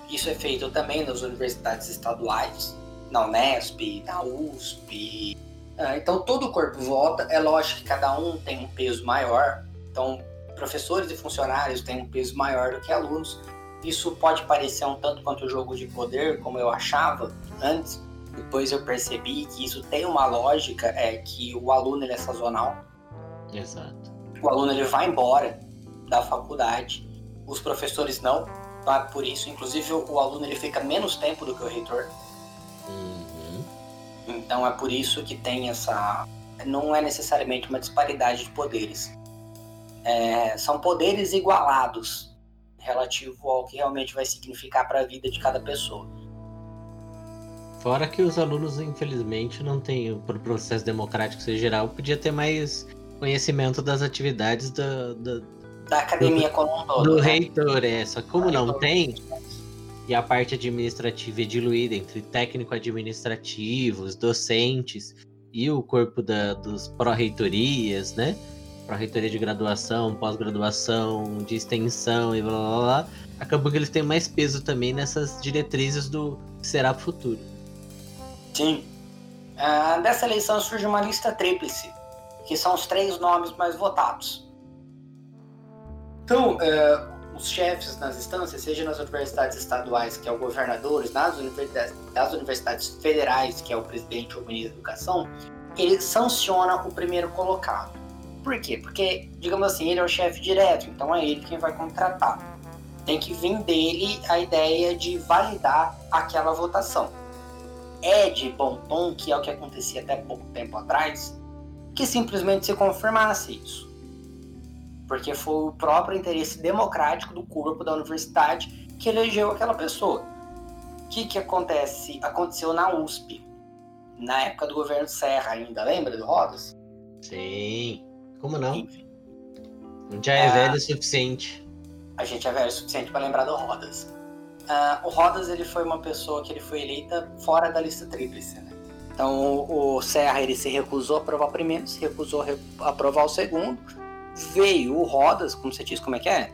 Isso é feito também nas universidades estaduais, na Unesp, na USP. Ah, Então todo o corpo vota. É lógico que cada um tem um peso maior. Então professores e funcionários têm um peso maior do que alunos. Isso pode parecer um tanto quanto jogo de poder, como eu achava antes. Depois eu percebi que isso tem uma lógica, é que o aluno ele é sazonal. Exato. O aluno ele vai embora da faculdade, os professores não. Tá? Por isso, inclusive, o aluno ele fica menos tempo do que o reitor. Uhum. Então é por isso que tem essa. Não é necessariamente uma disparidade de poderes. É, são poderes igualados. relativo ao que realmente vai significar para a vida de cada pessoa. Fora que os alunos, infelizmente, não têm, por processo democrático ser geral, podia ter mais conhecimento das atividades da, da, Da academia como um todo. do né? reitor. É, só que como não tem, e a parte administrativa é diluída entre técnico-administrativos, docentes e o corpo da, dos pró-reitorias, né? Pró-reitoria de graduação, pós-graduação, de extensão e blá blá blá. Acabou que eles têm mais peso também nessas diretrizes do que será futuro. Sim. Ah, dessa eleição surge uma lista tríplice, que são os três nomes mais votados. Então, eh, os chefes nas instâncias, seja nas universidades estaduais, que é o governador, nas universidades, das universidades federais, que é o presidente ou ministro da educação, ele sanciona o primeiro colocado. Por quê? Porque, digamos assim, ele é o chefe direto, então é ele quem vai contratar. Tem que vir dele a ideia de validar aquela votação. É de bom tom, que é o que acontecia até pouco tempo atrás, que simplesmente se confirmasse isso porque foi o próprio interesse democrático do corpo da universidade que elegeu aquela pessoa. O que, que acontece? Aconteceu na USP, na época do governo Serra ainda, lembra do Rodas? Sim. Como não? Enfim, Já é Ah. velho o suficiente. a gente é velho o suficiente para lembrar do Rodas. Ah, o Rodas ele foi uma pessoa que ele foi eleita fora da lista tríplice. Né? Então o, Serra ele se recusou a aprovar o primeiro, se recusou a aprovar o segundo. Veio o Rodas, como você disse, como é que é?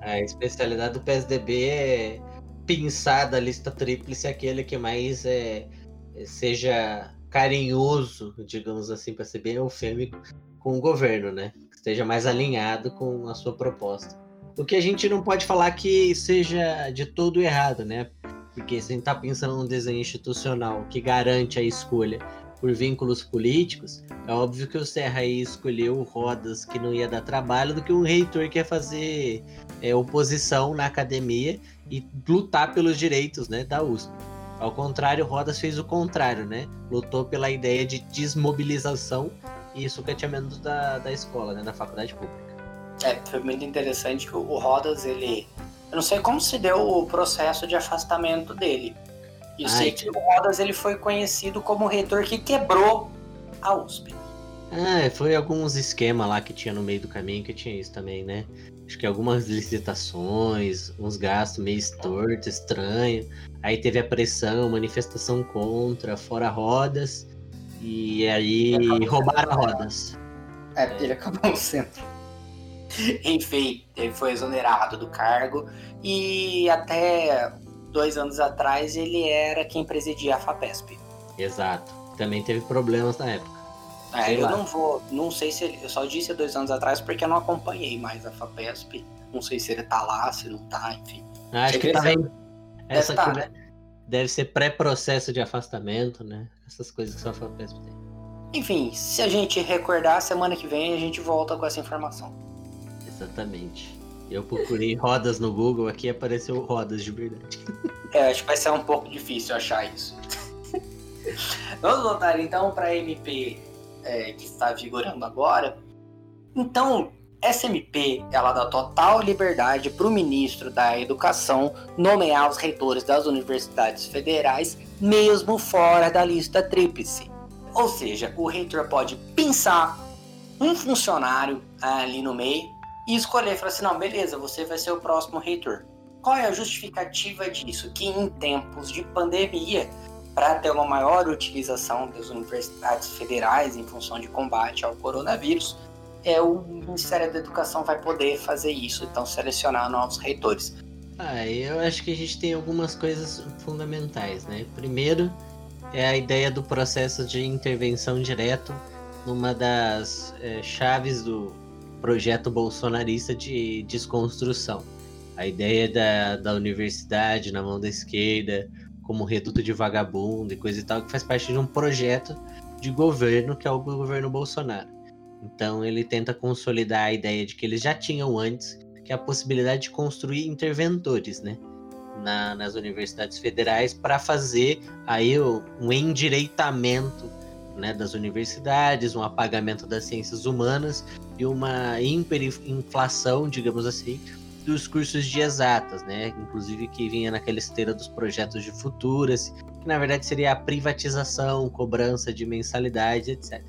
A especialidade do PSDB é pensar da lista tríplice aquele que mais é, seja carinhoso, digamos assim, para ser bem eufêmico, com o governo, né? Que esteja mais alinhado com a sua proposta. O que a gente não pode falar que seja de todo errado, né? Porque se a gente tá pensando num desenho institucional que garante a escolha por vínculos políticos, é óbvio que o Serra aí escolheu Rodas que não ia dar trabalho do que um reitor que ia fazer é, oposição na academia e lutar pelos direitos né, da USP. Ao contrário, Rodas fez o contrário, né? Lutou pela ideia de desmobilização e sucateamento da, da escola, né, da faculdade pública. É, foi muito interessante que o Rodas, ele. Eu não sei como se deu o processo de afastamento dele. Eu Ai, sei que o Rodas ele foi conhecido como o reitor que quebrou a USP. Ah, foi alguns esquemas lá que tinha no meio do caminho que tinha isso também, né? Acho que algumas licitações, uns gastos meio torto, estranho. Aí teve a pressão, manifestação contra, fora rodas. E aí roubaram rodas. É, ele acabou no centro. Enfim, ele foi exonerado do cargo e até dois anos atrás ele era quem presidia a FAPESP. Exato. Também teve problemas na época. É, eu lá. não vou, não sei se ele, eu só disse dois anos atrás porque eu não acompanhei mais a FAPESP. Não sei se ele tá lá, se não tá, enfim. Acho que Deve tava ser- em... Essa tá, aqui né? Deve ser pré-processo de afastamento, né? Essas coisas que só a FAPESP tem. Enfim, se a gente recordar, semana que vem a gente volta com essa informação. Exatamente. Eu procurei rodas no Google, aqui apareceu rodas de verdade. É, acho que vai ser um pouco difícil achar isso. Vamos voltar então para a MP é, que está vigorando agora. Então, essa MP ela dá total liberdade para o ministro da Educação nomear os reitores das universidades federais, mesmo fora da lista tríplice. Ou seja, o reitor pode pensar um funcionário ali no meio e escolher, falar assim, não, beleza, você vai ser o próximo reitor. Qual é a justificativa disso? Que em tempos de pandemia, para ter uma maior utilização das universidades federais em função de combate ao coronavírus, é o Ministério da Educação vai poder fazer isso, então selecionar novos reitores. Ah, eu acho que a gente tem algumas coisas fundamentais, né? Primeiro é a ideia do processo de intervenção direto numa das eh, chaves do projeto bolsonarista de desconstrução. A ideia da, da universidade na mão da esquerda, como reduto de vagabundo e coisa e tal, que faz parte de um projeto de governo que é o governo Bolsonaro. Então ele tenta consolidar a ideia de que eles já tinham antes, que é a possibilidade de construir interventores, né? Na- nas universidades federais para fazer aí um endireitamento né, das universidades, um apagamento das ciências humanas e uma hiperinflação, digamos assim, dos cursos de exatas, né? Inclusive que vinha naquela esteira dos projetos de futuras, que na verdade seria a privatização, cobrança de mensalidade, etc.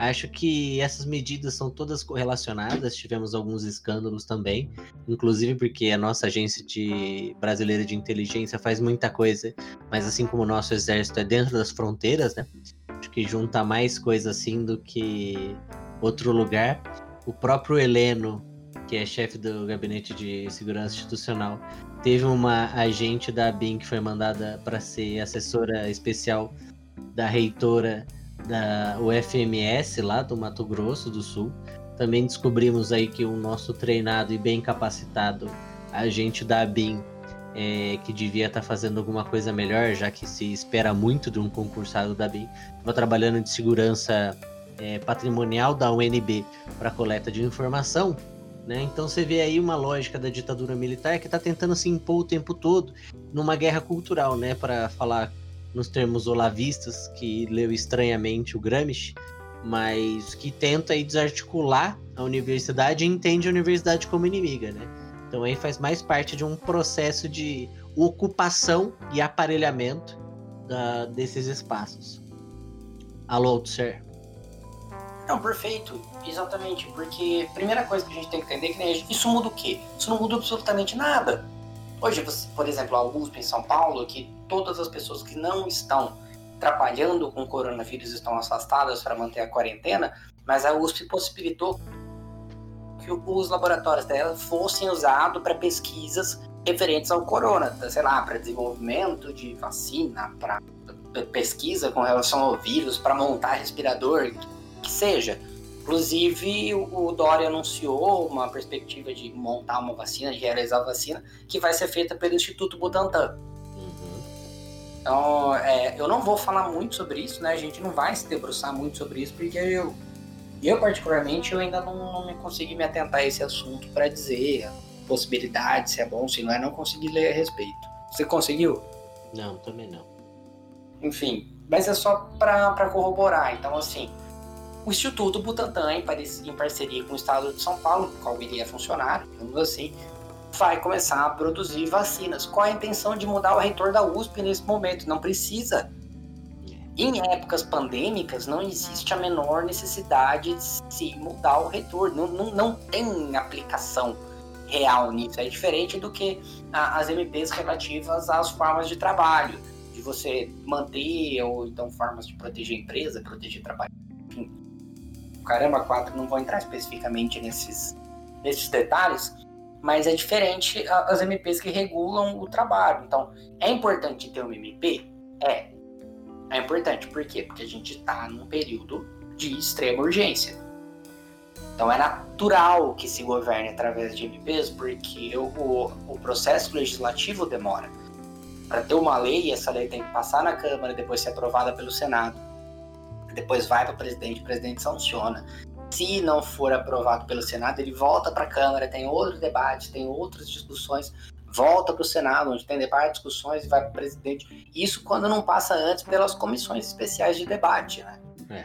Acho que essas medidas são todas correlacionadas, tivemos alguns escândalos também, inclusive porque a nossa agência de brasileira de inteligência faz muita coisa, mas assim como o nosso exército é dentro das fronteiras, né? Acho que junta mais coisa assim do que outro lugar. O próprio Heleno, que é chefe do gabinete de segurança institucional, teve uma agente da ABIN que foi mandada para ser assessora especial da reitora da UFMS lá do Mato Grosso do Sul. Também descobrimos aí que o nosso treinado e bem capacitado agente da ABIN é, que devia estar tá fazendo alguma coisa melhor, já que se espera muito de um concursado da ABIN, estava trabalhando de segurança é, patrimonial da UNB para coleta de informação. Né? Então você vê aí uma lógica da ditadura militar que está tentando se impor o tempo todo numa guerra cultural, né? Para falar nos termos olavistas, que leu estranhamente o Gramsci, mas que tenta aí desarticular a universidade e entende a universidade como inimiga, né? Então aí faz mais parte de um processo de ocupação e aparelhamento da, desses espaços. Alô, Althusser. Não, perfeito. Exatamente. Porque primeira coisa que a gente tem que entender é que isso muda o quê? Isso não muda absolutamente nada. Hoje, por exemplo, a USP em São Paulo, que todas as pessoas que não estão trabalhando com coronavírus estão afastadas para manter a quarentena, mas a USP possibilitou que os laboratórios dela fossem usados para pesquisas referentes ao corona, sei lá, para desenvolvimento de vacina, para pesquisa com relação ao vírus, para montar respirador, que seja. Inclusive, o Dória anunciou uma perspectiva de montar uma vacina, de realizar a vacina, que vai ser feita pelo Instituto Butantan. Então, é, eu não vou falar muito sobre isso, né? A gente não vai se debruçar muito sobre isso, porque eu, eu particularmente, eu ainda não, não me consegui me atentar a esse assunto para dizer a possibilidade, se é bom, se não é, não consegui ler a respeito. Você conseguiu? Não, também não. Enfim, mas é só para corroborar. Então, assim, o Instituto Butantan, em parceria com o Estado de São Paulo, qual iria funcionar, digamos assim, vai começar a produzir vacinas. Qual a intenção de mudar o reitor da USP nesse momento? Não precisa. Em épocas pandêmicas, não existe a menor necessidade de se mudar o reitor. Não, não, não tem aplicação real nisso. É diferente do que as MPs relativas às formas de trabalho, de você manter ou então formas de proteger a empresa, proteger trabalho. Enfim, caramba, quatro, não vou entrar especificamente nesses, nesses detalhes, mas é diferente as MPs que regulam o trabalho. Então, é importante ter uma MP? É. É importante, por quê? Porque a gente está num período de extrema urgência. Então é natural que se governe através de MPs, porque o, o processo legislativo demora. Para ter uma lei, essa lei tem que passar na Câmara, depois ser aprovada pelo Senado depois vai para o presidente, o presidente sanciona. Se não for aprovado pelo Senado, ele volta para a Câmara, tem outro debate, tem outras discussões, volta para o Senado, onde tem debate, discussões e vai para o presidente. Isso quando não passa antes pelas comissões especiais de debate, né? É.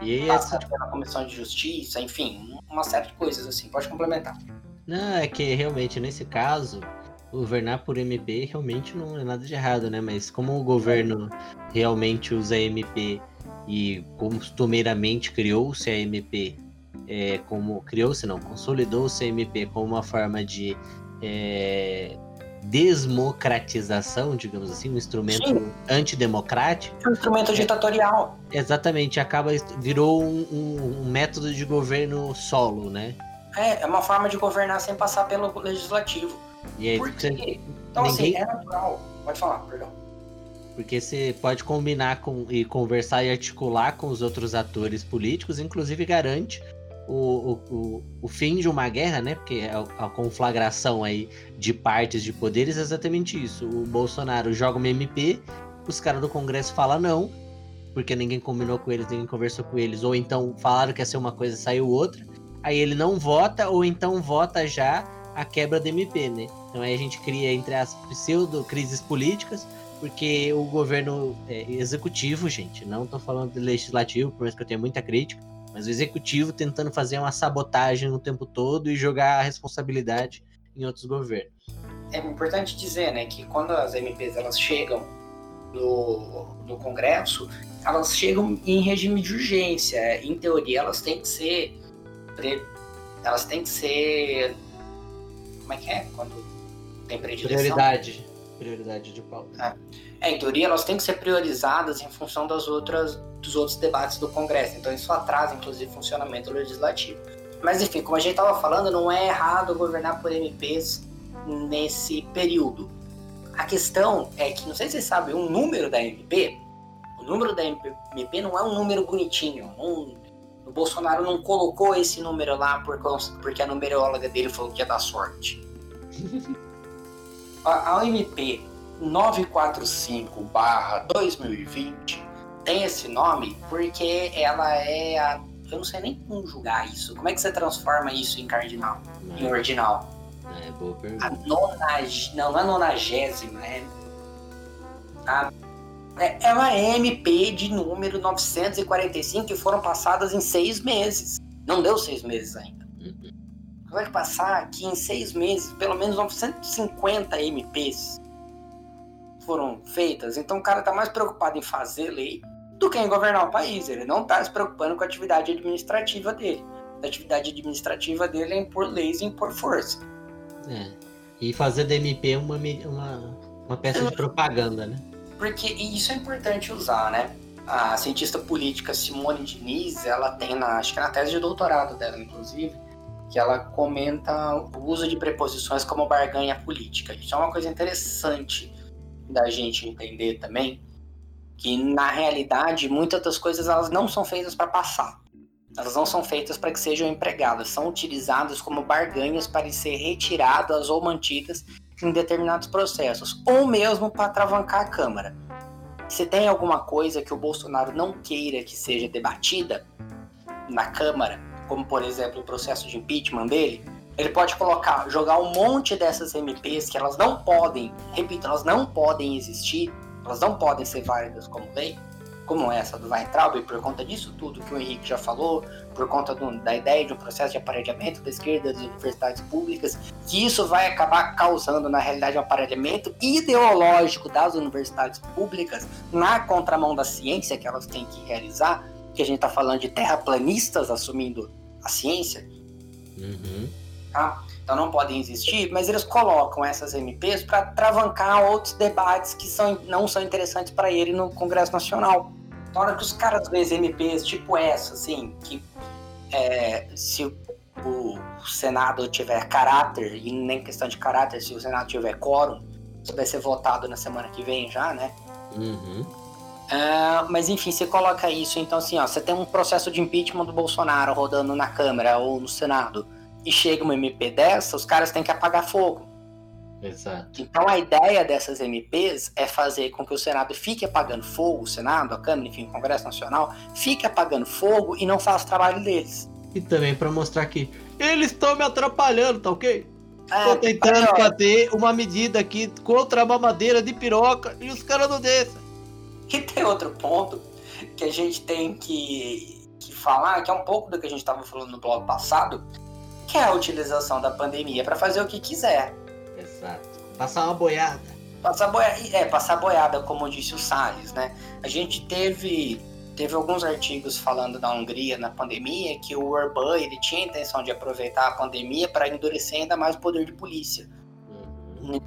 E passa essa... pela comissão de justiça, enfim, uma série de coisas assim. Pode complementar. Não, é que realmente nesse caso, governar por MP realmente não é nada de errado, né? Mas como o governo realmente usa MP e costumeiramente criou-se a MP é, como criou-se não consolidou-se a MP como uma forma de é, desmocratização, digamos assim, um instrumento Sim. antidemocrático. Um instrumento ditatorial. Exatamente, acaba virou um, um, um, método de governo solo, né? É, é uma forma de governar sem passar pelo legislativo. E aí, Por quê? Então, assim, ninguém... assim, é natural. Pode falar, perdão. Porque você pode combinar com, e conversar e articular com os outros atores políticos, inclusive garante o, o, o, fim de uma guerra, né? Porque a, a, conflagração aí de partes de poderes é exatamente isso. O Bolsonaro joga uma MP, os caras do Congresso falam não, porque ninguém combinou com eles, ninguém conversou com eles, ou então falaram que ia ser uma coisa saiu outra. Aí ele não vota, ou então vota já a quebra da MP, né? Então aí a gente cria entre as pseudo-crises políticas porque o governo é, executivo, gente, não tô falando de legislativo, por mais que eu tenha muita crítica, mas o executivo tentando fazer uma sabotagem o tempo todo e jogar a responsabilidade em outros governos. É importante dizer, né, que quando as MPs elas chegam no, no Congresso, elas chegam em regime de urgência. Em teoria, elas têm que ser. pre- Elas têm que ser. Como é que é? Quando tem predileção? Prioridade. Prioridade de pauta. É, em teoria, elas têm que ser priorizadas em função das outras, dos outros debates do Congresso. Então, isso atrasa, inclusive, o funcionamento legislativo. Mas, enfim, como a gente estava falando, não é errado governar por MPs nesse período. A questão é que, não sei se vocês sabem, o número da MP, o número da MP não é um número bonitinho. não- o Bolsonaro não colocou esse número lá porque a numeróloga dele falou que ia dar sorte. A, a MP 945-2020 tem esse nome porque ela é a. Eu não sei nem conjugar isso. Como é que você transforma isso em cardinal? Em ordinal? É, boa A pergunta. nonag... Não, não é nonagésima, é. A... é- Ela é MP de número 945 que foram passadas em seis meses. Não deu seis meses ainda. Uhum. Vai passar aqui em seis meses, pelo menos 950 MPs foram feitas. Então o cara tá mais preocupado em fazer lei do que em governar o país. Ele não tá se preocupando com a atividade administrativa dele. A atividade administrativa dele é impor leis e impor força. É. E fazer da MP uma, uma, uma peça de propaganda, né? Porque e isso é importante usar, né? A cientista política Simone Diniz, ela tem na, acho que na tese de doutorado dela, inclusive, que ela comenta o uso de preposições como barganha política. Isso é uma coisa interessante da gente entender também, que na realidade muitas das coisas elas não são feitas para passar. Elas não são feitas para que sejam empregadas, são utilizadas como barganhas para ser retiradas ou mantidas em determinados processos, ou mesmo para atravancar a Câmara. Se tem alguma coisa que o Bolsonaro não queira que seja debatida na Câmara, como por exemplo o processo de impeachment dele, ele pode colocar, jogar um monte dessas MPs que elas não podem, repito, elas não podem existir, elas não podem ser válidas como lei, como essa do Weintraub, por conta disso tudo que o Henrique já falou, por conta do- da ideia de um processo de aparelhamento da esquerda das universidades públicas, que isso vai acabar causando, na realidade, um aparelhamento ideológico das universidades públicas na contramão da ciência que elas têm que realizar, que a gente está falando de terraplanistas assumindo a ciência, Uhum. tá? Então não podem existir, mas eles colocam essas MPs para travancar outros debates que são, não são interessantes para ele no Congresso Nacional. Na hora que os caras veem MPs tipo essa, assim, que é, se o, o Senado tiver caráter, e nem questão de caráter, se o Senado tiver quórum, isso vai ser votado na semana que vem já, né? Uhum. Ah, mas enfim, você coloca isso, então assim, ó, você tem um processo de impeachment do Bolsonaro rodando na Câmara ou no Senado, e chega uma MP dessa, os caras têm que apagar fogo. Exato. Então a ideia dessas MPs é fazer com que o Senado fique apagando fogo, o Senado, a Câmara, enfim, o Congresso Nacional, fique apagando fogo e não faça o trabalho deles. E também pra mostrar que eles estão me atrapalhando, tá ok? É, Tô tentando fazer uma medida aqui contra a mamadeira de piroca e os caras não deixam. E tem outro ponto que a gente tem que, que falar, que é um pouco do que a gente estava falando no blog passado, que é a utilização da pandemia para fazer o que quiser. Exato. Passar uma boiada. Passar boiada, é, passar boiada, como disse o Salles, né? A gente teve, teve alguns artigos falando da Hungria na pandemia que o Orbán ele tinha a intenção de aproveitar a pandemia para endurecer ainda mais o poder de polícia.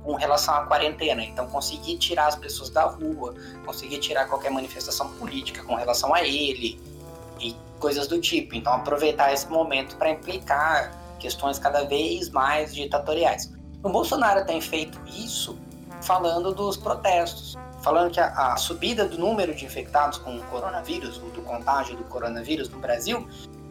Com relação à quarentena. Então, conseguir tirar as pessoas da rua, conseguir tirar qualquer manifestação política com relação a ele e coisas do tipo. Então, aproveitar esse momento para implicar questões cada vez mais ditatoriais. O Bolsonaro tem feito isso falando dos protestos, falando que a, a subida do número de infectados com o coronavírus, do contágio do coronavírus no Brasil,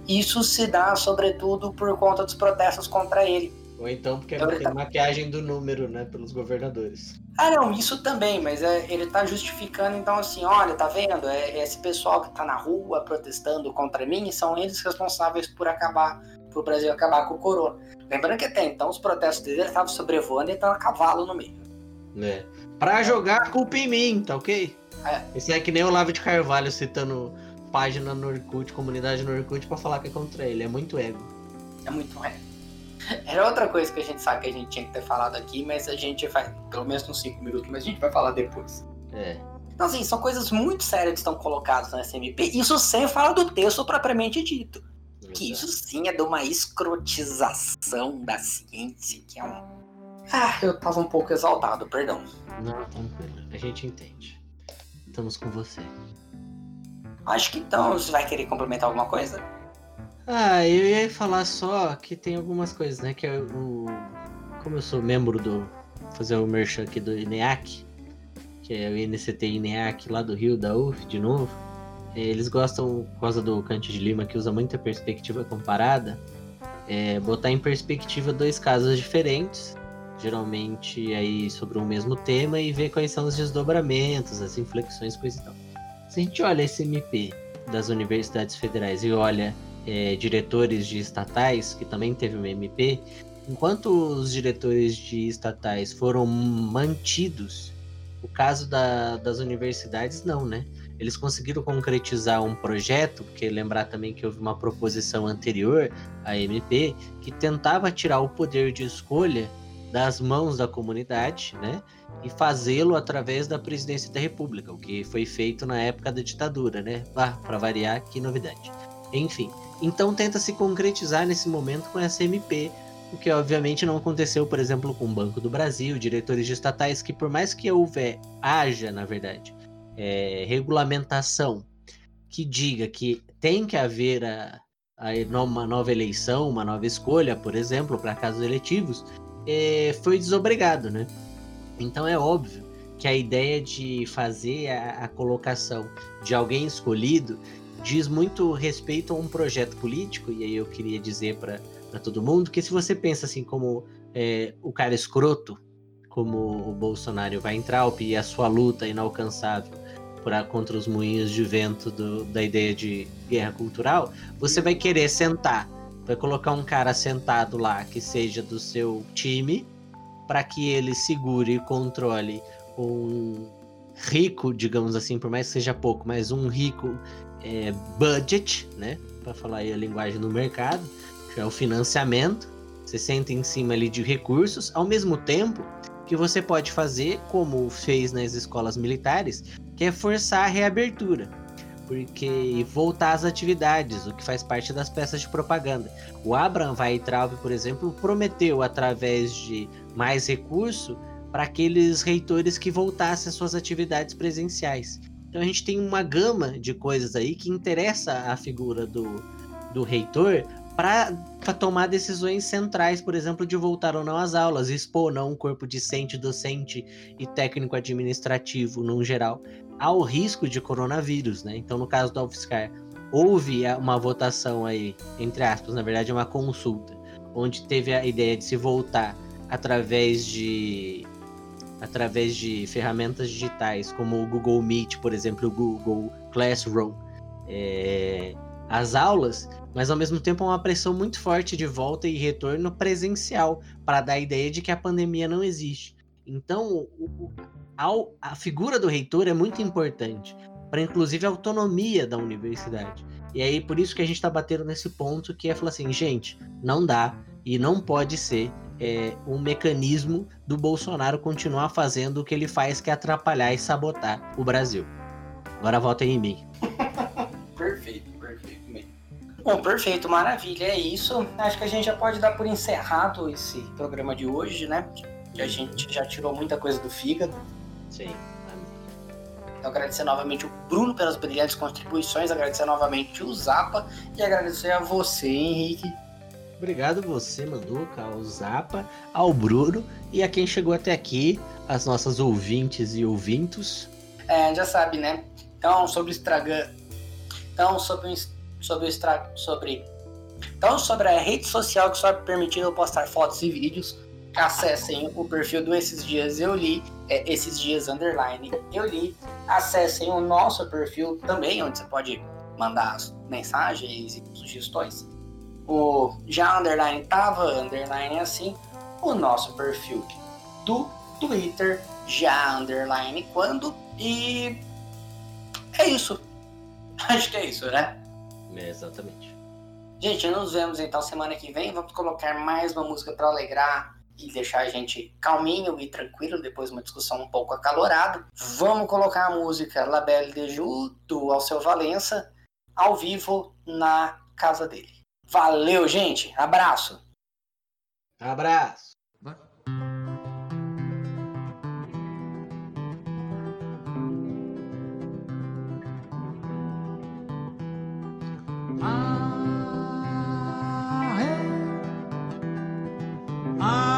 isso se dá sobretudo por conta dos protestos contra ele. Ou então porque Eu- tem maquiagem do número, né? Pelos governadores. Ah, não, isso também, mas é, ele tá justificando, então, assim, olha, tá vendo? É, é esse pessoal que tá na rua protestando contra mim, são eles responsáveis por acabar, pro Brasil acabar com o corona. Lembrando que até então os protestos dele estavam sobrevoando e estavam a cavalo no meio. Né? Pra jogar a culpa em mim, tá ok? É. Esse é que nem o Olavo de Carvalho citando página no Orkut, comunidade no Orkut, pra falar que é contra ele. É muito ego. É muito é. Era outra coisa que a gente sabe que a gente tinha que ter falado aqui, mas a gente vai, pelo menos uns 5 minutos, mas a gente vai falar depois. É. Então, assim, são coisas muito sérias que estão colocadas no SMP. Isso sem falar do texto propriamente dito. Que isso sim é de uma escrotização da ciência, que é um. Ah, eu tava um pouco exaltado, perdão. Não, tranquilo. A gente entende. Estamos com você. Acho que então você vai querer complementar alguma coisa? Ah, eu ia falar só que tem algumas coisas, né? Que é o. Como eu sou membro do. Fazer o merchan aqui do INEAC, que é o INCT INEAC lá do Rio, da UF, de novo. é, Eles gostam, por causa do Cante de Lima, que usa muita perspectiva comparada, é, botar em perspectiva dois casos diferentes, geralmente aí sobre o mesmo tema, e ver quais são os desdobramentos, as inflexões, coisa e tal. Se a gente olha esse MP das universidades federais e olha é, diretores de estatais, que também teve uma MP, enquanto os diretores de estatais foram mantidos, o caso da- das universidades não, né? Eles conseguiram concretizar um projeto, porque lembrar também que houve uma proposição anterior à MP, que tentava tirar o poder de escolha das mãos da comunidade, né? E fazê-lo através da presidência da República, o que foi feito na época da ditadura, né? Ah, para variar, que novidade. Enfim, então tenta se concretizar nesse momento com essa MP, o que obviamente não aconteceu, por exemplo, com o Banco do Brasil, diretores de estatais, que por mais que houver, haja, na verdade, é, regulamentação que diga que tem que haver a, a uma nova eleição, uma nova escolha, por exemplo, para casos eletivos, é, foi desobrigado, né? Então é óbvio que a ideia de fazer a, a colocação de alguém escolhido diz muito respeito a um projeto político, e aí eu queria dizer para todo mundo que se você pensa assim como é, o cara escroto, como o Bolsonaro vai entrar e a sua luta inalcançável por, a- contra os moinhos de vento do- da ideia de guerra cultural, você vai querer sentar, vai colocar um cara sentado lá que seja do seu time, para que ele segure e controle um rico, digamos assim, por mais que seja pouco, mas um rico é, budget, né? Para falar aí a linguagem do mercado, que é o financiamento. Você senta em cima ali de recursos, ao mesmo tempo que você pode fazer, como fez nas escolas militares, que é forçar a reabertura. Porque voltar às atividades, o que faz parte das peças de propaganda. O Abraham Weintraub, por exemplo, prometeu através de mais recurso para aqueles reitores que voltassem às suas atividades presenciais. Então a gente tem uma gama de coisas aí que interessa a figura do, do reitor para tomar decisões centrais, por exemplo, de voltar ou não às aulas, expor ou não um corpo discente, docente e técnico administrativo, num geral, ao risco de coronavírus, né? Então, no caso da UFSCar, houve uma votação aí, entre aspas, na verdade, uma consulta, onde teve a ideia de se voltar através de através de ferramentas digitais como o Google Meet, por exemplo, o Google Classroom, é, as aulas, mas ao mesmo tempo é uma pressão muito forte de volta e retorno presencial para dar a ideia de que a pandemia não existe. Então, o- a figura do reitor é muito importante para inclusive a autonomia da universidade. E aí por isso que a gente está batendo nesse ponto que é falar assim, gente, não dá e não pode ser é, um mecanismo do Bolsonaro continuar fazendo o que ele faz, que é atrapalhar e sabotar o Brasil. Agora volta em mim. Perfeito, perfeito. Bom, perfeito, maravilha. É isso. Acho que a gente já pode dar por encerrado esse programa de hoje, né? Que a gente já tirou muita coisa do fígado. Sim. Então, agradecer novamente o Bruno pelas brilhantes contribuições, agradecer novamente o Zapa e agradecer a você, Henrique. Obrigado você, Manduca, ao Zapa, ao Bruno e a quem chegou até aqui, as nossas ouvintes e ouvintos. É, já sabe, né? Então, sobre Instagram. Então, sobre sobre o sobre Então, sobre a rede social que só é permitido postar fotos e vídeos, acessem o perfil do Esses Dias Eu Li, é, Esses Dias Underline Eu Li. Acessem o nosso perfil também, onde você pode mandar mensagens e sugestões. O já underline tava, underline assim. O nosso perfil do Twitter, já underline quando. E é isso. Acho que é isso, né? É, exatamente. Gente, nos vemos então semana que vem. Vamos colocar mais uma música para alegrar e deixar a gente calminho e tranquilo depois de uma discussão um pouco acalorada. Vamos colocar a música La Belle de Ju do Alceu Valença ao vivo na casa dele. Valeu, gente. Abraço. Abraço. Ah. Ah.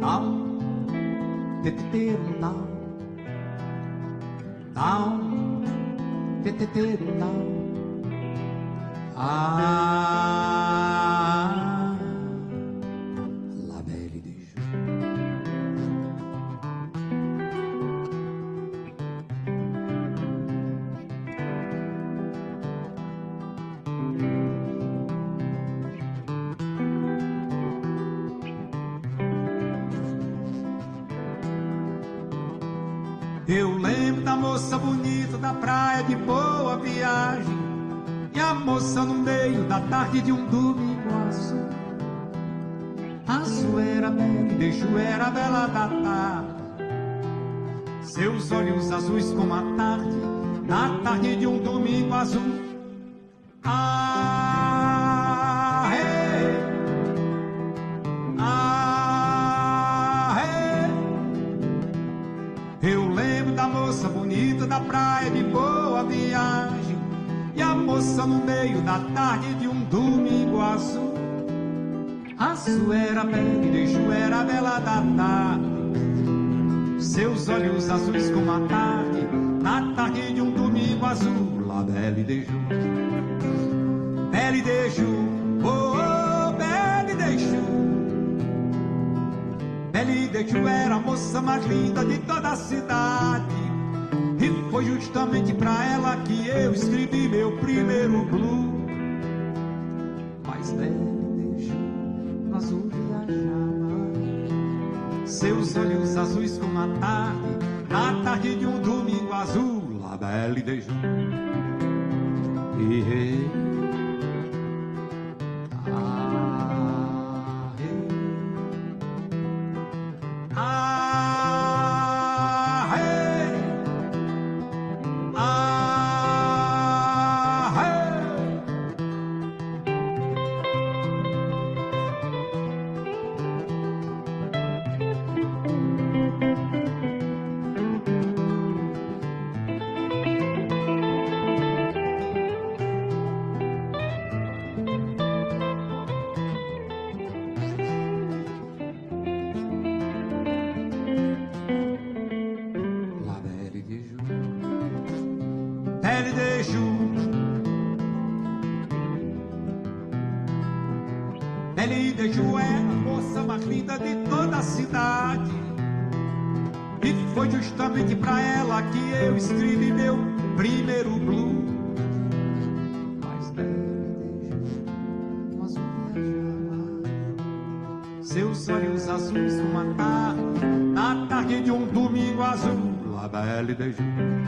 Down, down. Down, down. Olhos azuis como a tarde, na tarde de um domingo azul. Seus olhos azuis como a tarde, na tarde de um domingo azul. La belle de Ju, belle de Ju, oh, oh belle de Ju. Belle de Ju era a moça mais linda de toda a cidade. E foi justamente pra de toda a cidade. E foi justamente pra ela que eu escrevi meu primeiro blue. Mas azul viajava. Seus olhos azuis como a tarde, na tarde de um domingo azul, la belle de.